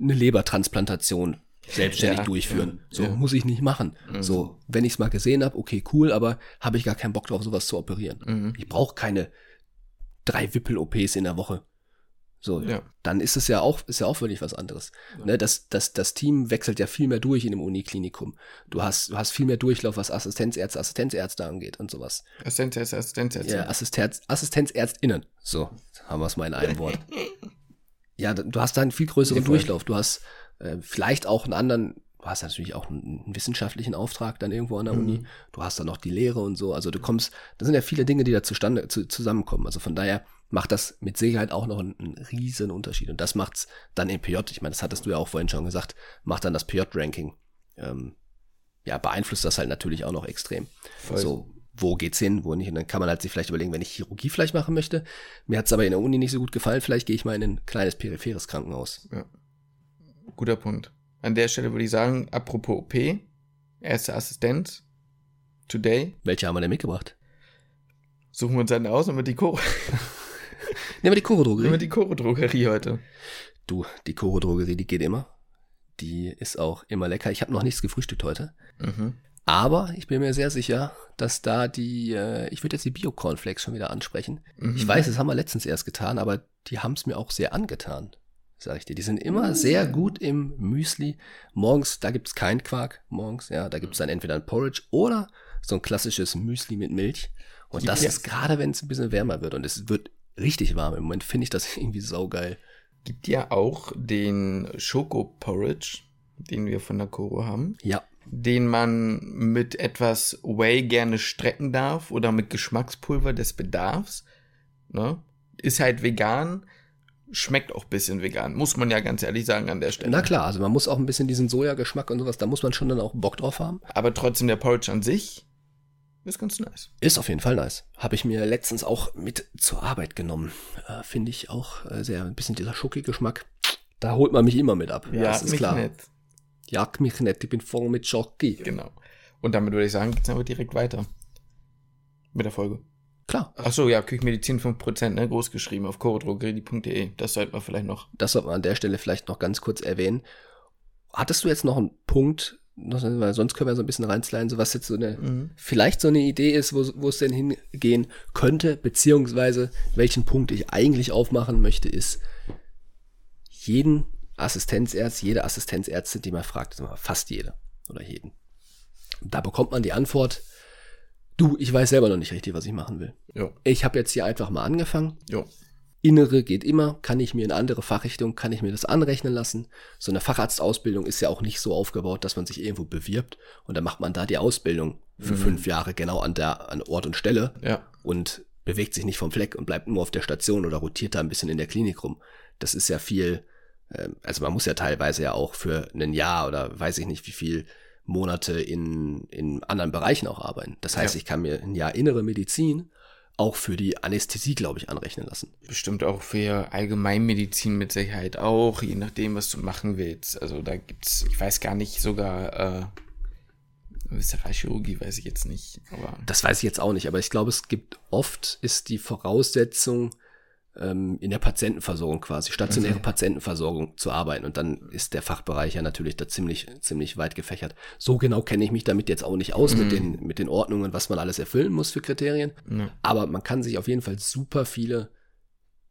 S1: eine Lebertransplantation selbstständig
S2: Ja,
S1: durchführen.
S2: ja,
S1: so
S2: ja.
S1: muss ich nicht machen.
S2: Mhm.
S1: So, wenn ich es mal gesehen habe, okay, cool, aber habe ich gar keinen Bock drauf, sowas zu operieren.
S2: Mhm.
S1: Ich brauche keine drei Wippel-OPs in der Woche. So,
S2: Ja.
S1: dann ist es ja auch, ist ja auch völlig was anderes. Ne, das, das, das Team wechselt ja viel mehr durch in einem Uniklinikum. Du hast, du hast viel mehr Durchlauf, was Assistenzärzte, Assistenzärzte angeht und sowas.
S2: Assistenz, Assistenz,
S1: Ja, Assistenz, AssistenzärztInnen. So, haben wir es mal in einem Wort. Ja, du hast da einen viel größeren. Durchlauf. Du hast äh, vielleicht auch einen anderen, du hast natürlich auch einen, einen wissenschaftlichen Auftrag dann irgendwo an der
S2: Mhm.
S1: Uni. Du hast dann noch die Lehre und so. Also du kommst, das sind ja viele Dinge, die da zustande zu, zusammenkommen. Also von daher macht das mit Sicherheit auch noch einen, einen riesen Unterschied. Und das macht's dann im PJ, ich meine, das hattest du ja auch vorhin schon gesagt, macht dann das PJ-Ranking. Ähm, ja, beeinflusst das halt natürlich auch noch extrem.
S2: Voll.
S1: So, wo geht's hin, wo nicht. Und dann kann man halt sich vielleicht überlegen, wenn ich Chirurgie vielleicht machen möchte. Mir hat's aber in der Uni nicht so gut gefallen, vielleicht gehe ich mal in ein kleines peripheres Krankenhaus.
S2: Guter Punkt. An der Stelle würde ich sagen, apropos OP, erste Assistenz, today,
S1: Welche haben wir denn mitgebracht?
S2: suchen wir uns eine aus und mit die Choro,
S1: Nehmen wir die Choro-Drogerie.
S2: mit die Choro-Drogerie heute.
S1: Du, die Choro-Drogerie, die geht immer. Die ist auch immer lecker. Ich habe noch nichts gefrühstückt heute.
S2: Mhm.
S1: Aber ich bin mir sehr sicher, dass da die, äh, ich würde jetzt die Bio-Cornflakes schon wieder ansprechen.
S2: Mhm.
S1: Ich weiß, das haben wir letztens erst getan, aber die haben es mir auch sehr angetan, sag ich dir. Die sind immer sehr gut im Müsli. Morgens, da gibt's keinen Quark morgens, ja, da gibt's dann entweder ein Porridge oder so ein klassisches Müsli mit Milch. Und
S2: Gibt
S1: das ist gerade, wenn es ein bisschen wärmer wird und es wird richtig warm. Im Moment finde ich das irgendwie saugeil.
S2: Gibt ja auch den Schoko-Porridge, den wir von der Choro haben,
S1: Ja,
S2: den man mit etwas Whey gerne strecken darf oder mit Geschmackspulver des Bedarfs. Ne? Ist halt vegan, schmeckt auch ein bisschen vegan, muss man ja ganz ehrlich sagen an der Stelle.
S1: na klar, also man muss auch ein bisschen diesen Sojageschmack und sowas, da muss man schon dann auch Bock drauf haben.
S2: Aber trotzdem der Porridge an sich ist ganz nice.
S1: Ist auf jeden Fall nice. Habe ich mir letztens auch mit zur Arbeit genommen. Äh, Finde ich auch äh, sehr, ein bisschen dieser Schoki-Geschmack. Da holt man mich immer mit ab. das ist
S2: mich
S1: klar.
S2: nett.
S1: Jag mich nicht, ich bin voll mit Schoki.
S2: Genau. Und damit würde ich sagen, geht's aber direkt weiter. Mit der Folge.
S1: Klar.
S2: Ach so, ja, Küchenmedizin 5%, ne, groß geschrieben auf chorodrogerie.de. Das sollte man vielleicht noch.
S1: Das sollte man an der Stelle vielleicht noch ganz kurz erwähnen. Hattest du jetzt noch einen Punkt, weil sonst können wir so ein bisschen reinsliden, so was jetzt so eine, mhm. vielleicht so eine Idee ist, wo, wo es denn hingehen könnte, beziehungsweise welchen Punkt ich eigentlich aufmachen möchte, ist jeden Assistenzärzt, jede Assistenzärztin, die man fragt, fast jede oder jeden. Da bekommt man die Antwort, du, ich weiß selber noch nicht richtig, was ich machen will.
S2: Jo.
S1: Ich habe jetzt hier einfach mal angefangen.
S2: Jo.
S1: Innere geht immer, kann ich mir in andere Fachrichtung, kann ich mir das anrechnen lassen. So eine Facharztausbildung ist ja auch nicht so aufgebaut, dass man sich irgendwo bewirbt und dann macht man da die Ausbildung für mhm. fünf Jahre genau an der an Ort und Stelle
S2: ja.
S1: und bewegt sich nicht vom Fleck und bleibt nur auf der Station oder rotiert da ein bisschen in der Klinik rum. Das ist ja viel, äh, also man muss ja teilweise ja auch für ein Jahr oder weiß ich nicht wie viel Monate in, in anderen Bereichen auch arbeiten. Das heißt, ja. ich kann mir ein Jahr innere Medizin auch für die Anästhesie, glaube ich, anrechnen lassen.
S2: Bestimmt auch für Allgemeinmedizin mit Sicherheit auch, je nachdem, was du machen willst. Also da gibt's, ich weiß gar nicht, sogar äh, Visceralchirurgie weiß ich jetzt nicht. Aber
S1: das weiß ich jetzt auch nicht, aber ich glaube, es gibt oft ist die Voraussetzung, ähm, in der Patientenversorgung quasi, stationäre mhm. Patientenversorgung zu arbeiten. Und dann ist der Fachbereich ja natürlich da ziemlich, ziemlich weit gefächert. So genau kenne ich mich damit jetzt auch nicht aus mhm. mit, den, mit den Ordnungen, was man alles erfüllen muss für Kriterien. Mhm. Aber man kann sich auf jeden Fall super viele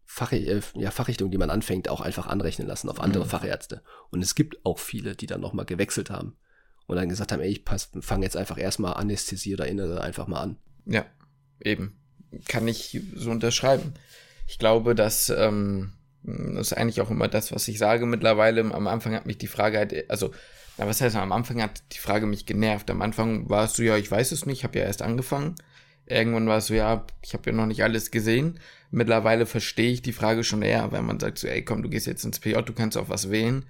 S1: Fach, äh, ja, Fachrichtungen, die man anfängt, auch einfach anrechnen lassen auf andere mhm. Fachärzte. Und es gibt auch viele, die dann nochmal gewechselt haben und dann gesagt haben, ey, ich fange jetzt einfach erstmal Anästhesie oder Innere einfach mal an.
S2: Ja, eben. Kann ich so unterschreiben ich glaube, dass ähm, das ist eigentlich auch immer das, was ich sage mittlerweile. Am Anfang hat mich die Frage halt, also, na, was heißt, am Anfang hat die Frage mich genervt. Am Anfang war es so, ja, ich weiß es nicht, ich habe ja erst angefangen. Irgendwann war es so, ja, ich habe ja noch nicht alles gesehen. Mittlerweile verstehe ich die Frage schon eher, wenn man sagt so, ey, komm, du gehst jetzt ins PJ, du kannst auch was wählen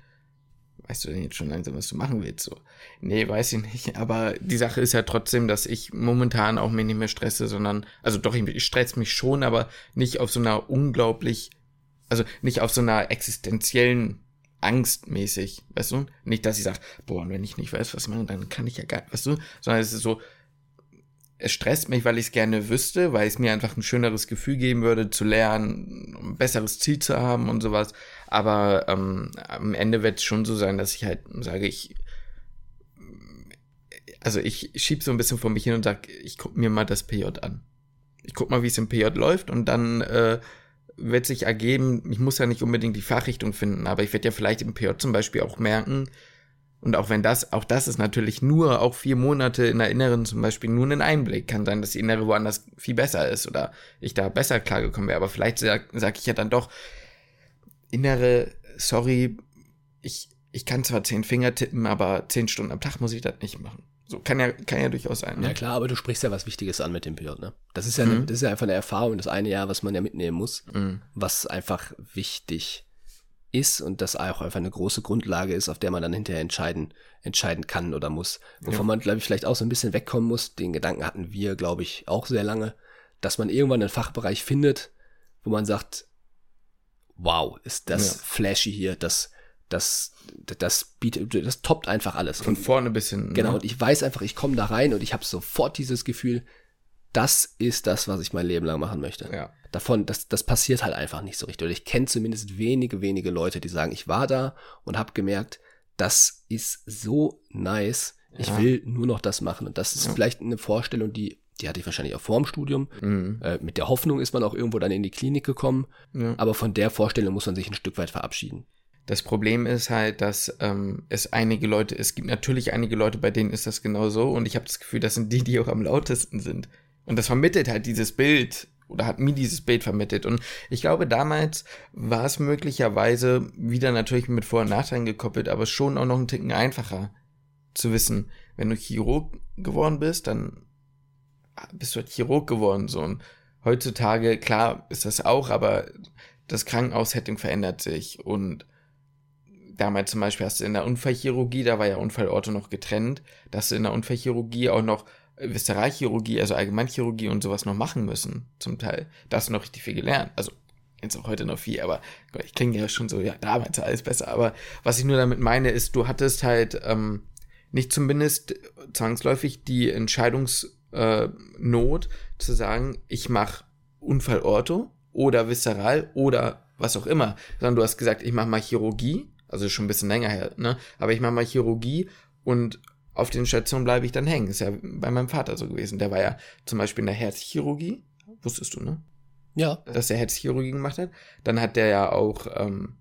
S2: weißt du denn jetzt schon langsam, was du machen willst? So, nee, weiß ich nicht. Aber die Sache ist ja trotzdem, dass ich momentan auch mich nicht mehr stresse, sondern, also doch, ich stress mich schon, aber nicht auf so einer unglaublich, also nicht auf so einer existenziellen Angst mäßig, weißt du? Nicht, dass ich sage, boah, und wenn ich nicht weiß, was ich mache, dann kann ich ja gar, weißt du? Sondern es ist so, es stresst mich, weil ich es gerne wüsste, weil es mir einfach ein schöneres Gefühl geben würde, zu lernen, ein besseres Ziel zu haben und sowas. Aber ähm, am Ende wird es schon so sein, dass ich halt sage, ich. Also ich schieb so ein bisschen vor mich hin und sag, ich guck mir mal das PJ an. Ich guck mal, wie es im PJ läuft und dann äh, wird sich ergeben, ich muss ja nicht unbedingt die Fachrichtung finden, aber ich werde ja vielleicht im PJ zum Beispiel auch merken, und auch wenn das, auch das ist natürlich nur, auch vier Monate in der Inneren zum Beispiel nur ein Einblick. Kann sein, dass die Innere woanders viel besser ist oder ich da besser klargekommen wäre. Aber vielleicht sag, sag ich ja dann doch, Innere, sorry, ich, ich kann zwar zehn Finger tippen, aber zehn Stunden am Tag muss ich das nicht machen. So kann ja, kann ja durchaus sein.
S1: Ne? Ja klar, aber du sprichst ja was Wichtiges an mit dem PJ, ne? Das ist ja, mhm. das ist ja einfach eine Erfahrung, das eine Jahr, was man ja mitnehmen muss, mhm. was einfach wichtig ist und das auch einfach eine große Grundlage ist, auf der man dann hinterher entscheiden, entscheiden kann oder muss. Wovon ja. man, glaube ich, vielleicht auch so ein bisschen wegkommen muss. Den Gedanken hatten wir, glaube ich, auch sehr lange, dass man irgendwann einen Fachbereich findet, wo man sagt, wow, ist das ja. flashy hier, das, das, das bietet, das toppt einfach alles.
S2: Von vorne bis hin.
S1: Genau, ne? und ich weiß einfach, ich komme da rein und ich habe sofort dieses Gefühl, das ist das, was ich mein Leben lang machen möchte.
S2: Ja.
S1: Davon, das, das passiert halt einfach nicht so richtig. Oder ich kenne zumindest wenige, wenige Leute, die sagen, ich war da und habe gemerkt, das ist so nice. Ich ja. will nur noch das machen. Und das ist ja. vielleicht eine Vorstellung, die, die hatte ich wahrscheinlich auch vor dem Studium. Mhm. Äh, mit der Hoffnung ist man auch irgendwo dann in die Klinik gekommen. Ja. Aber von der Vorstellung muss man sich ein Stück weit verabschieden.
S2: Das Problem ist halt, dass ähm, es einige Leute, es gibt natürlich einige Leute, bei denen ist das genau so. Und ich habe das Gefühl, das sind die, die auch am lautesten sind. Und das vermittelt halt dieses Bild oder hat mir dieses Bild vermittelt. Und ich glaube, damals war es möglicherweise wieder natürlich mit Vor- und Nachteilen gekoppelt, aber schon auch noch ein Ticken einfacher zu wissen, wenn du Chirurg geworden bist, dann bist du halt Chirurg geworden. So. Und heutzutage, klar, ist das auch, aber das Krankenhaussetting verändert sich. Und damals zum Beispiel hast du in der Unfallchirurgie, da war ja Unfallorte noch getrennt, dass du in der Unfallchirurgie auch noch Visceralchirurgie, also Allgemeinchirurgie und sowas noch machen müssen, zum Teil. Da hast du noch richtig viel gelernt. Also, jetzt auch heute noch viel, aber ich klinge ja schon so, ja, damals alles besser. Aber was ich nur damit meine, ist, du hattest halt ähm, nicht zumindest zwangsläufig die Entscheidungs- äh, zu sagen, ich mache Unfallorto oder Visceral oder was auch immer, sondern du hast gesagt, ich mache mal Chirurgie, also schon ein bisschen länger her, ne? Aber ich mache mal Chirurgie und auf den Stationen bleibe ich dann hängen. Ist ja bei meinem Vater so gewesen. Der war ja zum Beispiel in der Herzchirurgie, wusstest du, ne?
S1: Ja.
S2: Dass er Herzchirurgie gemacht hat. Dann hat der ja auch ähm,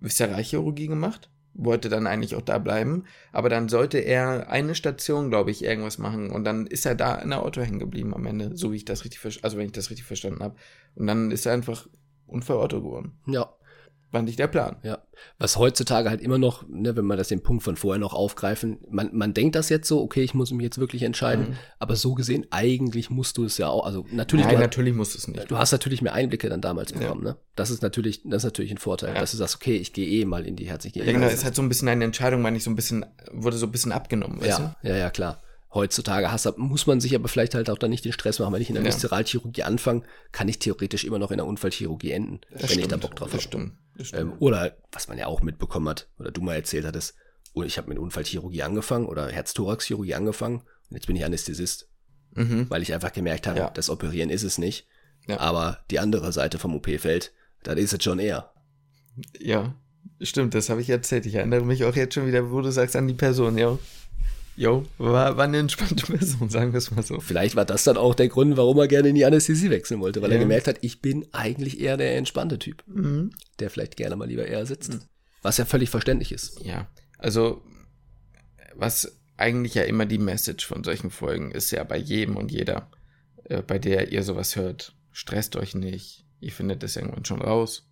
S2: Viszeralchirurgie gemacht wollte dann eigentlich auch da bleiben, aber dann sollte er eine Station, glaube ich, irgendwas machen und dann ist er da in der Auto hängen geblieben am Ende, so wie ich das richtig, also wenn ich das richtig verstanden habe. Und dann ist er einfach Unfallauto geworden.
S1: Ja.
S2: War nicht der Plan.
S1: Ja. Was heutzutage halt immer noch, ne, wenn wir das den Punkt von vorher noch aufgreifen, man, man denkt das jetzt so, okay, ich muss mich jetzt wirklich entscheiden, mhm. aber so gesehen, eigentlich musst du es ja auch, also natürlich.
S2: Nein, du, natürlich musst du es nicht.
S1: Du hast natürlich mehr Einblicke dann damals bekommen, ja. ne? Das ist natürlich, das ist natürlich ein Vorteil, ja. dass du sagst, okay, ich gehe eh mal in die Herz, ich gehe
S2: Ja,
S1: eh
S2: genau, ist halt so ein bisschen eine Entscheidung, meine ich, so ein bisschen, wurde so ein bisschen abgenommen, weißt
S1: ja, du? Ja, ja, klar heutzutage hast, muss man sich aber vielleicht halt auch dann nicht den Stress machen. Wenn ich in der ja. Viszeralchirurgie anfange, kann ich theoretisch immer noch in der Unfallchirurgie enden,
S2: das
S1: wenn
S2: stimmt,
S1: ich da Bock drauf
S2: habe.
S1: Ähm, oder was man ja auch mitbekommen hat, oder du mal erzählt hattest, oh, ich habe mit Unfallchirurgie angefangen oder Herz-Thorax-Chirurgie angefangen und jetzt bin ich Anästhesist. Mhm. Weil ich einfach gemerkt habe, ja. das Operieren ist es nicht. Ja. Aber die andere Seite vom OP-Feld, da ist es schon eher.
S2: Ja, stimmt, das habe ich erzählt. Ich erinnere mich auch jetzt schon wieder, wo du sagst, an die Person, ja. Jo, war, war eine entspannte Person, sagen wir es mal so.
S1: Vielleicht war das dann auch der Grund, warum er gerne in die Anästhesie wechseln wollte, weil ja. er gemerkt hat, ich bin eigentlich eher der entspannte Typ, mhm. der vielleicht gerne mal lieber eher sitzt. Mhm. Was ja völlig verständlich ist.
S2: Ja, also was eigentlich ja immer die Message von solchen Folgen ist ja bei jedem und jeder, äh, bei der ihr sowas hört, stresst euch nicht, ihr findet es irgendwann schon raus.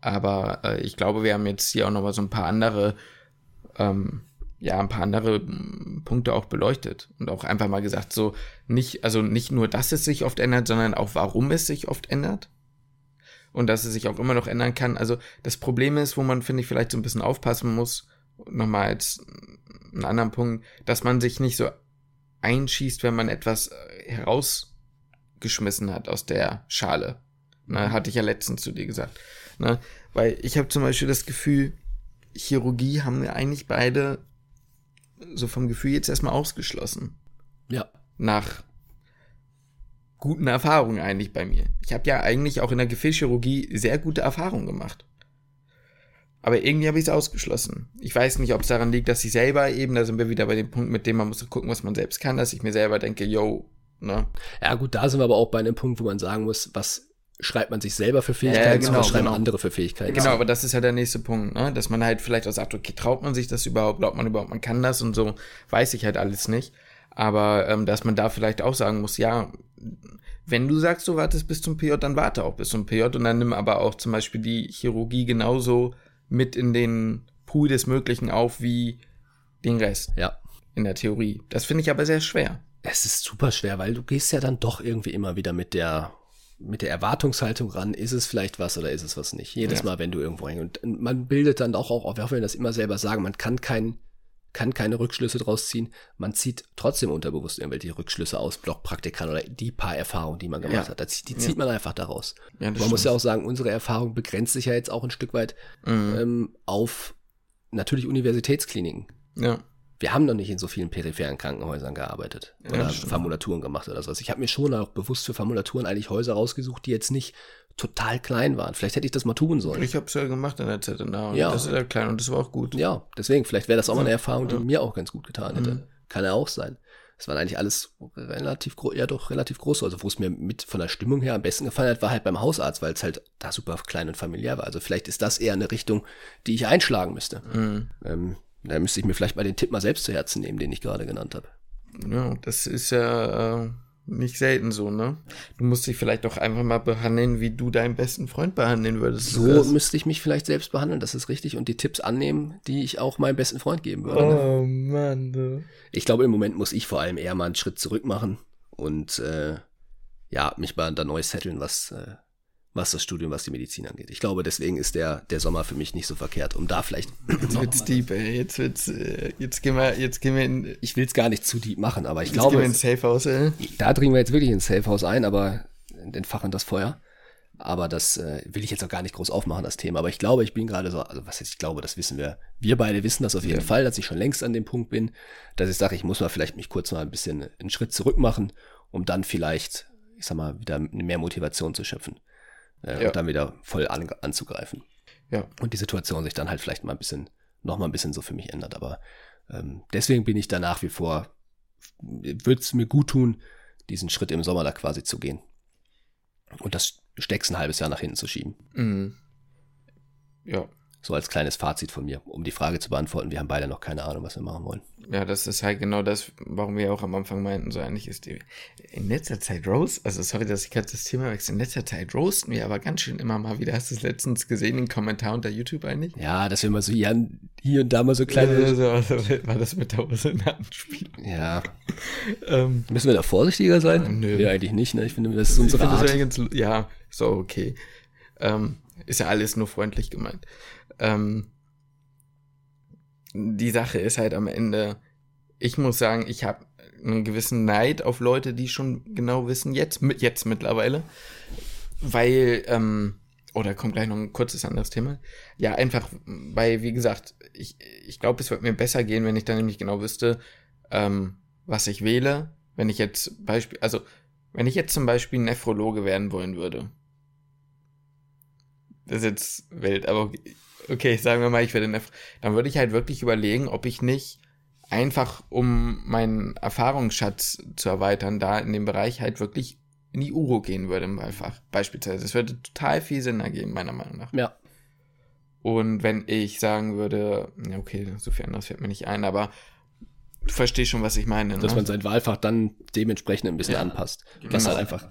S2: Aber äh, ich glaube, wir haben jetzt hier auch noch mal so ein paar andere ähm, ja ein paar andere hm, Punkte auch beleuchtet und auch einfach mal gesagt, so nicht, also nicht nur, dass es sich oft ändert, sondern auch warum es sich oft ändert. Und dass es sich auch immer noch ändern kann. Also das Problem ist, wo man, finde ich, vielleicht so ein bisschen aufpassen muss, nochmal als einen anderen Punkt, dass man sich nicht so einschießt, wenn man etwas äh, herausgeschmissen hat aus der Schale. Na, hatte ich ja letztens zu dir gesagt. Na, weil ich habe zum Beispiel das Gefühl, Chirurgie haben wir eigentlich beide so vom Gefühl jetzt erstmal ausgeschlossen.
S1: Ja.
S2: Nach guten Erfahrungen eigentlich bei mir. Ich habe ja eigentlich auch in der Gefäßchirurgie sehr gute Erfahrungen gemacht. Aber irgendwie habe ich es ausgeschlossen. Ich weiß nicht, ob es daran liegt, dass ich selber eben, da sind wir wieder bei dem Punkt, mit dem man muss gucken, was man selbst kann, dass ich mir selber denke, yo, ne?
S1: Ja, gut, da sind wir aber auch bei einem Punkt, wo man sagen muss, was schreibt man sich selber für Fähigkeiten, ja, genau, was schreiben genau. andere für Fähigkeiten.
S2: Genau, aber das ist ja der nächste Punkt, ne? dass man halt vielleicht auch sagt, okay, traut man sich das überhaupt, glaubt man überhaupt, man kann das und so, weiß ich halt alles nicht. Aber ähm, dass man da vielleicht auch sagen muss, ja, wenn du sagst, du wartest bis zum PJ, dann warte auch bis zum PJ und dann nimm aber auch zum Beispiel die Chirurgie genauso mit in den Pool des Möglichen auf wie den Rest.
S1: Ja.
S2: In der Theorie. Das finde ich aber sehr schwer.
S1: Es ist super schwer, weil du gehst ja dann doch irgendwie immer wieder mit der mit der Erwartungshaltung ran, ist es vielleicht was oder ist es was nicht. Jedes ja. Mal, wenn du irgendwo hängst. Und man bildet dann auch, auch, wir das immer selber sagen, man kann kein, kann keine Rückschlüsse draus ziehen. Man zieht trotzdem unterbewusst irgendwelche Rückschlüsse aus Blockpraktikern oder die paar Erfahrungen, die man gemacht ja. hat. Die zieht ja. man einfach daraus. man stimmt. muss ja auch sagen, unsere Erfahrung begrenzt sich ja jetzt auch ein Stück weit mhm. ähm, auf natürlich Universitätskliniken.
S2: Ja
S1: wir haben noch nicht in so vielen peripheren Krankenhäusern gearbeitet oder ja, Formulaturen gemacht oder sowas. Ich habe mir schon auch bewusst für Formulaturen eigentlich Häuser rausgesucht, die jetzt nicht total klein waren. Vielleicht hätte ich das mal tun sollen.
S2: Ich habe es ja gemacht in der ZNA und ja. das ist ja klein und das war auch gut.
S1: Ja, deswegen, vielleicht wäre das auch mal eine Erfahrung, die ja. mir auch ganz gut getan hätte. Mhm. Kann ja auch sein. Es waren eigentlich alles relativ groß, ja doch relativ groß. Also wo es mir mit von der Stimmung her am besten gefallen hat, war halt beim Hausarzt, weil es halt da super klein und familiär war. Also vielleicht ist das eher eine Richtung, die ich einschlagen müsste. Mhm. Ähm, da müsste ich mir vielleicht mal den Tipp mal selbst zu Herzen nehmen, den ich gerade genannt habe.
S2: Ja, das ist ja äh, nicht selten so, ne? Du musst dich vielleicht auch einfach mal behandeln, wie du deinen besten Freund behandeln würdest.
S1: So müsste ich mich vielleicht selbst behandeln, das ist richtig, und die Tipps annehmen, die ich auch meinem besten Freund geben würde.
S2: Ne? Oh Mann, du.
S1: Ich glaube, im Moment muss ich vor allem eher mal einen Schritt zurück machen und äh, ja, mich mal da neu setteln, was äh, was das Studium, was die Medizin angeht. Ich glaube, deswegen ist der, der Sommer für mich nicht so verkehrt, um da vielleicht.
S2: Jetzt wird's deep, ey. Jetzt wird's, äh, jetzt gehen wir, jetzt gehen wir in.
S1: Ich will es gar nicht zu deep machen, aber ich jetzt glaube.
S2: Gehen wir ins Safe House, ey.
S1: Da dringen wir jetzt wirklich ins Safe House ein, aber entfachen das Feuer. Aber das äh, will ich jetzt auch gar nicht groß aufmachen, das Thema. Aber ich glaube, ich bin gerade so, also was heißt, ich glaube, das wissen wir. Wir beide wissen das auf jeden ja. Fall, dass ich schon längst an dem Punkt bin, dass ich sage, ich muss mal vielleicht mich kurz mal ein bisschen einen Schritt zurück machen um dann vielleicht, ich sag mal, wieder mehr Motivation zu schöpfen äh,
S2: Ja.
S1: und dann wieder voll an, anzugreifen.
S2: Ja.
S1: Und die Situation sich dann halt vielleicht mal ein bisschen, noch mal ein bisschen so für mich ändert. Aber ähm, deswegen bin ich da nach wie vor, würde es mir gut tun, diesen Schritt im Sommer da quasi zu gehen. Und das Stecks ein halbes Jahr nach hinten zu schieben.
S2: Mhm. Ja.
S1: So als kleines Fazit von mir, um die Frage zu beantworten. Wir haben beide noch keine Ahnung, was wir machen wollen.
S2: Ja, das ist halt genau das, warum wir auch am Anfang meinten, so eigentlich ist die in letzter Zeit roast, also sorry, dass ich gerade das Thema wechsle, in letzter Zeit roasten wir aber ganz schön immer mal wieder. Hast du es letztens gesehen, den Kommentar unter YouTube eigentlich?
S1: Ja, dass wir mal so hier, hier und da mal so kleine.
S2: Also, war das mit der Hose in Anspiel?
S1: Ja.
S2: Ähm,
S1: Müssen wir da vorsichtiger sein?
S2: Nö.
S1: Nee, eigentlich nicht, ne? Ich finde, das ist unsere
S2: ich
S1: Art.
S2: ganz, ja, so okay. Ähm, ist ja alles nur freundlich gemeint. Ähm, die Sache ist halt am Ende, ich muss sagen, ich habe einen gewissen Neid auf Leute, die schon genau wissen, jetzt, jetzt mittlerweile. Weil, ähm, oder kommt gleich noch ein kurzes anderes Thema. Ja, einfach, weil, wie gesagt, ich, ich glaube, es wird mir besser gehen, wenn ich dann nämlich genau wüsste, ähm, was ich wähle. Wenn ich jetzt Beispiel, also, wenn ich jetzt zum Beispiel Nephrologe werden wollen würde. Das ist jetzt wild, aber okay, sagen wir mal, ich werde Neph dann würde ich halt wirklich überlegen, ob ich nicht einfach, um meinen Erfahrungsschatz zu erweitern, da in dem Bereich halt wirklich in die Uro gehen würde im Wahlfach. Beispielsweise. Das würde total viel Sinn ergeben, meiner Meinung nach.
S1: Ja.
S2: Und wenn ich sagen würde, ja, okay, so viel anderes fällt mir nicht ein, aber du verstehst schon, was ich meine.
S1: Dass
S2: ne?
S1: man sein Wahlfach dann dementsprechend ein bisschen
S2: Ja.
S1: anpasst. Was
S2: Genau.
S1: halt einfach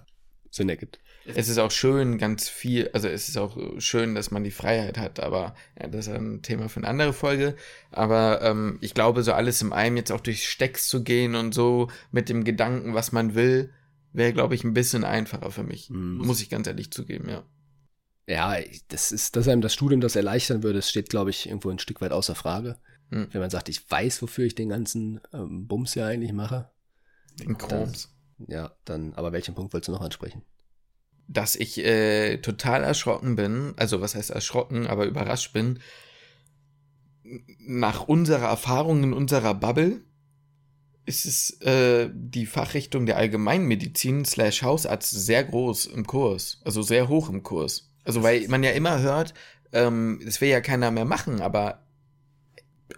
S1: Sinn ergibt.
S2: Es ist auch schön, ganz viel, also es ist auch schön, dass man die Freiheit hat, aber ja, das ist ein Thema für eine andere Folge. Aber ähm, ich glaube, so alles im einem jetzt auch durch Stecks zu gehen und so mit dem Gedanken, was man will, wäre, glaube ich, ein bisschen einfacher für mich.
S1: Mhm.
S2: Muss ich ganz ehrlich zugeben, ja.
S1: Ja, das ist, dass einem das Studium das erleichtern würde, das steht, glaube ich, irgendwo ein Stück weit außer Frage.
S2: Hm.
S1: Wenn man sagt, ich weiß, wofür ich den ganzen ähm, Bums ja eigentlich mache.
S2: Den Chroms.
S1: Ja, dann, aber welchen Punkt wolltest du noch ansprechen?
S2: Dass ich äh, total erschrocken bin, also was heißt erschrocken, aber überrascht bin, nach unserer Erfahrung in unserer Bubble ist es äh, die Fachrichtung der Allgemeinmedizin slash Hausarzt sehr groß im Kurs, also sehr hoch im Kurs. Also weil man ja immer hört, ähm, das will ja keiner mehr machen, aber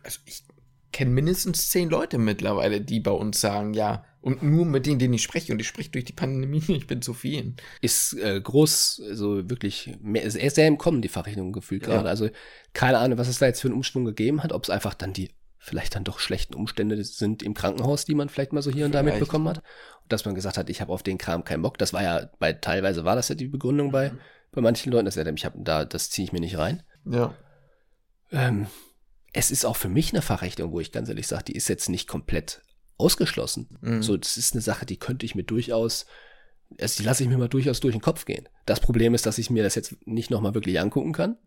S2: also ich kenne mindestens zehn Leute mittlerweile, die bei uns sagen, ja, und nur mit denen, denen ich spreche, und ich spreche durch die Pandemie, ich bin zu vielen.
S1: Ist äh, groß, also wirklich, mehr, ist sehr im Kommen, die Fachrichtung gefühlt
S2: Ja.
S1: gerade. Also keine Ahnung, was es da jetzt für einen Umschwung gegeben hat, ob es einfach dann die vielleicht dann doch schlechten Umstände sind im Krankenhaus, die man vielleicht mal so hier und da mitbekommen hat. Und dass man gesagt hat, ich habe auf den Kram keinen Bock. Das war ja bei teilweise war das ja die Begründung bei,
S2: Mhm.
S1: bei manchen Leuten, dass er ich habe da, das ziehe ich mir nicht rein.
S2: Ja.
S1: Ähm, es ist auch für mich eine Fachrichtung, wo ich ganz ehrlich sage, die ist jetzt nicht komplett ausgeschlossen.
S2: Mhm.
S1: So, das ist eine Sache, die könnte ich mir durchaus, also die lasse ich mir mal durchaus durch den Kopf gehen. Das Problem ist, dass ich mir das jetzt nicht nochmal wirklich angucken kann.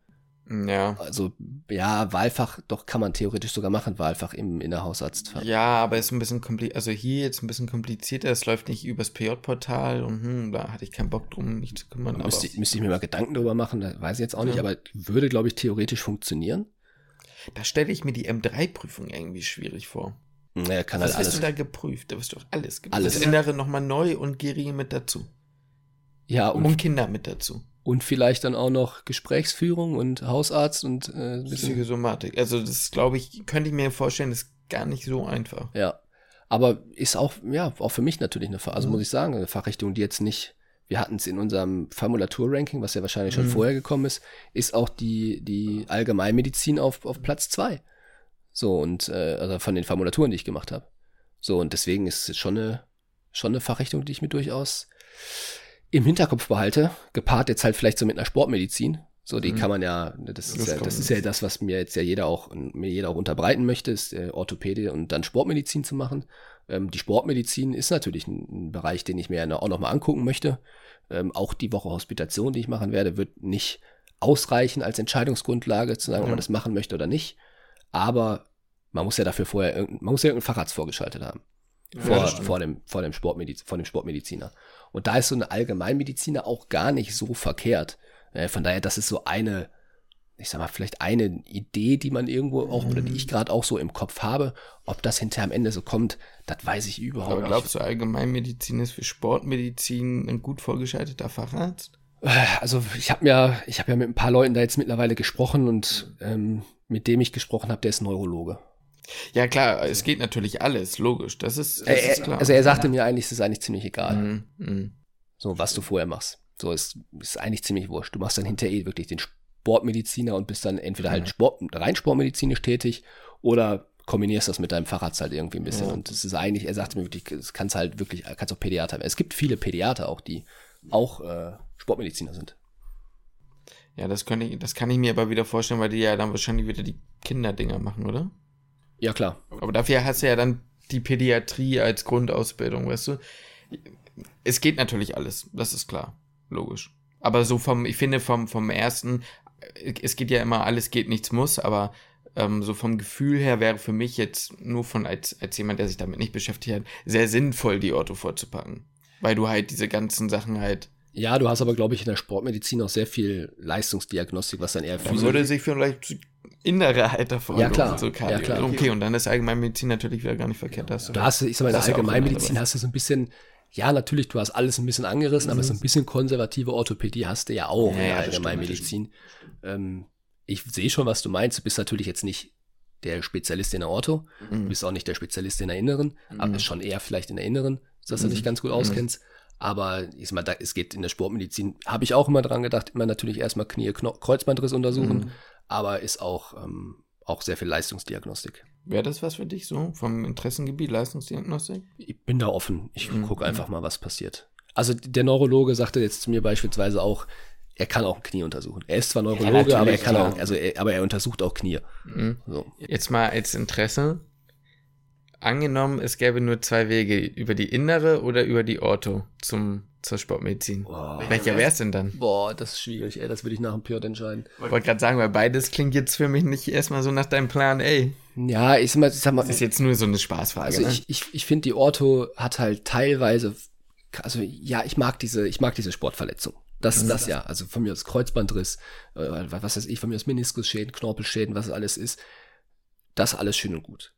S2: Ja.
S1: Also, ja, Wahlfach, doch kann man theoretisch sogar machen, Wahlfach im, in der Hausarztfach.
S2: Ja, aber ist ein bisschen kompliziert. Also hier jetzt ein bisschen komplizierter. Es läuft nicht übers PJ-Portal und hm, da hatte ich keinen Bock drum, mich zu kümmern.
S1: Müsste, ich- müsste ich mir mal Gedanken darüber machen, das weiß ich jetzt auch nicht,
S2: Ja.
S1: aber würde, glaube ich, theoretisch funktionieren.
S2: da stelle ich mir die M3-Prüfung irgendwie schwierig vor.
S1: Naja, kann
S2: Was
S1: halt
S2: wirst du da geprüft? Da wirst du doch alles geprüft.
S1: Alles.
S2: Das Innere nochmal neu und Geringe mit dazu.
S1: Ja,
S2: Und,
S1: und,
S2: Kinder mit dazu.
S1: und vielleicht dann auch noch Gesprächsführung und Hausarzt und äh,
S2: Psychosomatik. Also das glaube ich, könnte ich mir vorstellen, ist gar nicht so einfach.
S1: Ja. Aber ist auch, ja, auch für mich natürlich eine, Fa- also
S2: Mhm.
S1: muss ich sagen, eine Fachrichtung, die jetzt nicht, wir hatten es in unserem Formulatur-Ranking, was ja wahrscheinlich schon
S2: Mhm.
S1: vorher gekommen ist, ist auch die, die Allgemeinmedizin auf, auf Platz zwei. So, und, äh, also von den Formulaturen, die ich gemacht habe. So, und deswegen ist es schon eine, schon eine Fachrichtung, die ich mir durchaus im Hinterkopf behalte, gepaart jetzt halt vielleicht so mit einer Sportmedizin. So, die
S2: Mhm.
S1: kann man ja, das ist
S2: Das
S1: ja,
S2: kommt.
S1: das ist ja das, was mir jetzt ja jeder auch, mir jeder auch unterbreiten möchte, ist äh, Orthopädie und dann Sportmedizin zu machen. Ähm, die Sportmedizin ist natürlich ein, ein Bereich, den ich mir ja auch nochmal angucken möchte. Ähm, auch die Woche Hospitation, die ich machen werde, wird nicht ausreichen als Entscheidungsgrundlage zu sagen, ob
S2: Ja.
S1: man das machen möchte oder nicht. Aber man muss ja dafür vorher, irgendein- man muss ja irgendeinen Facharzt vorgeschaltet haben vor, vor, dem, vor, dem Sportmediz vor dem Sportmediziner. Und da ist so eine Allgemeinmediziner auch gar nicht so verkehrt. Äh, von daher, das ist so eine, ich sag mal, vielleicht eine Idee, die man irgendwo auch, oder die ich gerade auch so im Kopf habe, ob das hinterher am Ende so kommt, das weiß ich überhaupt
S2: Aber
S1: nicht.
S2: glaubst du, Allgemeinmedizin ist für Sportmedizin ein gut vorgeschalteter Facharzt?
S1: Also ich habe mir, ich habe ja mit ein paar Leuten da jetzt mittlerweile gesprochen und ähm, mit dem ich gesprochen habe, der ist Neurologe.
S2: Ja, klar, es geht natürlich alles, logisch. Das ist, das
S1: Er,
S2: ist klar.
S1: also er sagte mir eigentlich, es ist eigentlich ziemlich egal,
S2: Mhm, mhm.
S1: so was du vorher machst. So ist, ist eigentlich ziemlich wurscht. Du machst dann hinterher eh wirklich den Sportmediziner und bist dann entweder halt Sport, rein sportmedizinisch tätig oder kombinierst das mit deinem Facharzt halt irgendwie ein bisschen.
S2: Ja.
S1: Und es ist eigentlich, er sagte mir wirklich, das kannst halt wirklich, kannst auch Pädiater werden. Es gibt viele Pädiater auch, die auch äh, Sportmediziner sind.
S2: Ja, das, könnte ich, das kann ich mir aber wieder vorstellen, weil die ja dann wahrscheinlich wieder die Kinderdinger machen, oder?
S1: Ja, klar.
S2: Aber dafür hast du ja dann die Pädiatrie als Grundausbildung, weißt du? Es geht natürlich alles, das ist klar, logisch. Aber so vom, ich finde vom, vom ersten, es geht ja immer, alles geht, nichts muss, aber ähm, so vom Gefühl her wäre für mich jetzt nur von, als, als jemand, der sich damit nicht beschäftigt hat, sehr sinnvoll, die Orto vorzupacken. Weil du halt diese ganzen Sachen halt,
S1: Ja, du hast aber, glaube ich, in der Sportmedizin auch sehr viel Leistungsdiagnostik, was dann eher
S2: da
S1: Physio-
S2: würde sich vielleicht innere halt davon
S1: Ja, klar.
S2: so.
S1: Ja, klar.
S2: Okay, und dann ist Allgemeinmedizin natürlich wieder gar nicht verkehrt. Das
S1: Du hast, ich sag mal, in der Allgemeinmedizin hast du so ein bisschen, ja, natürlich, du hast alles ein bisschen angerissen, aber so ein bisschen konservative Orthopädie hast du ja auch
S2: Ja,
S1: in der Allgemeinmedizin. Ähm, ich sehe schon, was du meinst. Du bist natürlich jetzt nicht der Spezialist in der Ortho, du
S2: Mhm.
S1: bist auch nicht der Spezialist in der Inneren, aber schon eher vielleicht in der Inneren, dass du
S2: Mhm.
S1: dich ganz gut auskennst. Aber ich sag mal, da, es geht in der Sportmedizin, habe ich auch immer dran gedacht, immer natürlich erstmal Knie, Kno Kreuzbandriss untersuchen,
S2: Mhm.
S1: aber ist auch, ähm, auch sehr viel Leistungsdiagnostik.
S2: Wäre das was für dich so? Vom Interessengebiet Leistungsdiagnostik?
S1: ich bin da offen. Ich
S2: Mhm.
S1: gucke einfach mal, was passiert. Also der Neurologe sagte jetzt zu mir beispielsweise auch, er kann auch ein Knie untersuchen. Er ist zwar Neurologe,
S2: natürlich,
S1: aber er kann
S2: klar.
S1: auch, also er, aber er untersucht auch Knie.
S2: Mhm.
S1: So.
S2: Jetzt mal als Interesse. Angenommen, es gäbe nur zwei Wege, über die innere oder über die Ortho zum, zur Sportmedizin.
S1: Boah.
S2: Welcher wäre es denn dann?
S1: Boah, das ist schwierig, ey, das würde ich nach dem Piot entscheiden.
S2: Ich wollte gerade sagen, weil beides klingt jetzt für mich nicht erstmal so nach deinem Plan, ey.
S1: Ja, ich sag mal, ich sag mal
S2: Das ist jetzt nur so eine Spaßfrage.
S1: also
S2: ne?
S1: ich, ich, ich finde, die Ortho hat halt teilweise, also ja, ich mag diese, ich mag diese Sportverletzung. Das, das ja, also von mir aus Kreuzbandriss, äh, was weiß ich, von mir aus Meniskusschäden, Knorpelschäden, was es alles ist. Das alles schön und gut.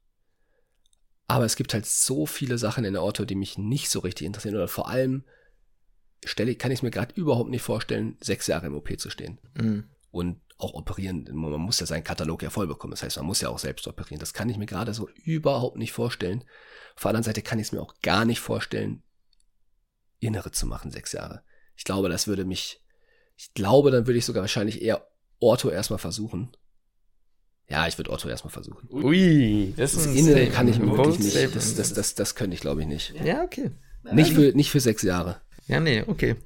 S1: Aber es gibt halt so viele Sachen in der Ortho, die mich nicht so richtig interessieren. Oder vor allem stelle, kann ich mir gerade überhaupt nicht vorstellen, sechs Jahre im OP zu stehen.
S2: Mhm.
S1: Und auch operieren. Man muss ja seinen Katalog ja voll bekommen. Das heißt, man muss ja auch selbst operieren. Das kann ich mir gerade so überhaupt nicht vorstellen. Auf der anderen Seite kann ich es mir auch gar nicht vorstellen, Innere zu machen, sechs Jahre. Ich glaube, das würde mich, ich glaube, dann würde ich sogar wahrscheinlich eher Ortho erstmal versuchen. Ja, ich würde Ortho erstmal versuchen.
S2: Ui, das
S1: Das
S2: ist ein
S1: Innere
S2: Statement.
S1: kann ich mir wirklich nicht.
S2: Statement.
S1: Das, das, das, das könnte ich, glaube ich, nicht.
S2: ja, okay.
S1: Nicht für, nicht für sechs Jahre.
S2: Ja, nee, okay.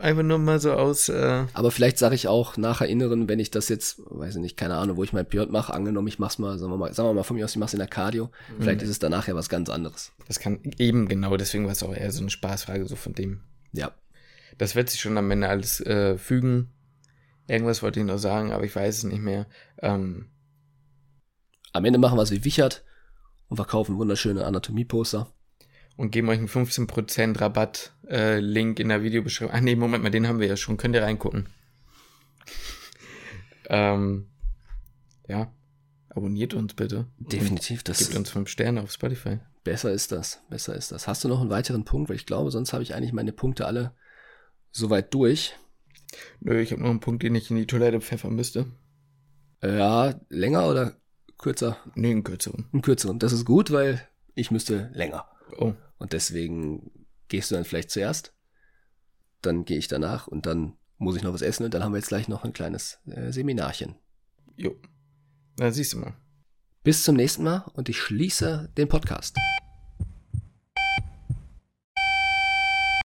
S2: Einfach nur mal so aus, äh,
S1: Aber vielleicht sage ich auch nachher Inneren, wenn ich das jetzt, weiß ich nicht, keine Ahnung, wo ich mein Piot mache, angenommen, ich mach's mal, sagen wir mal, sagen wir mal von mir aus, ich mach's in der Cardio, vielleicht ist es danach ja was ganz anderes.
S2: das kann eben genau, deswegen war es auch eher so eine Spaßfrage, so von dem.
S1: Ja.
S2: Das wird sich schon am Ende alles äh, fügen. Irgendwas wollte ich noch sagen, aber ich weiß es nicht mehr. Ähm,
S1: Am Ende machen wir es wie Wichert und verkaufen wunderschöne Anatomie-Poster.
S2: und geben euch einen 15% Rabatt äh, Link in der Videobeschreibung. Ach nee, Moment mal, den haben wir ja schon. Könnt ihr reingucken. ähm, ja, abonniert uns bitte.
S1: Definitiv, das
S2: Gebt uns 5 Sterne auf Spotify.
S1: besser ist das, besser ist das. Hast du noch einen weiteren Punkt? Weil ich glaube, sonst habe ich eigentlich meine Punkte alle soweit durch.
S2: Nö, ich habe noch einen Punkt, den ich in die Toilette pfeffern müsste.
S1: Äh, Ja, länger oder kürzer?
S2: Nö, einen kürzeren.
S1: Einen kürzeren. Das ist gut, weil ich müsste länger.
S2: Oh,
S1: Und deswegen gehst du dann vielleicht zuerst, dann gehe ich danach und dann muss ich noch was essen und dann haben wir jetzt gleich noch ein kleines äh, Seminarchen.
S2: jo. Na, siehst du mal.
S1: Bis zum nächsten Mal und ich schließe den Podcast.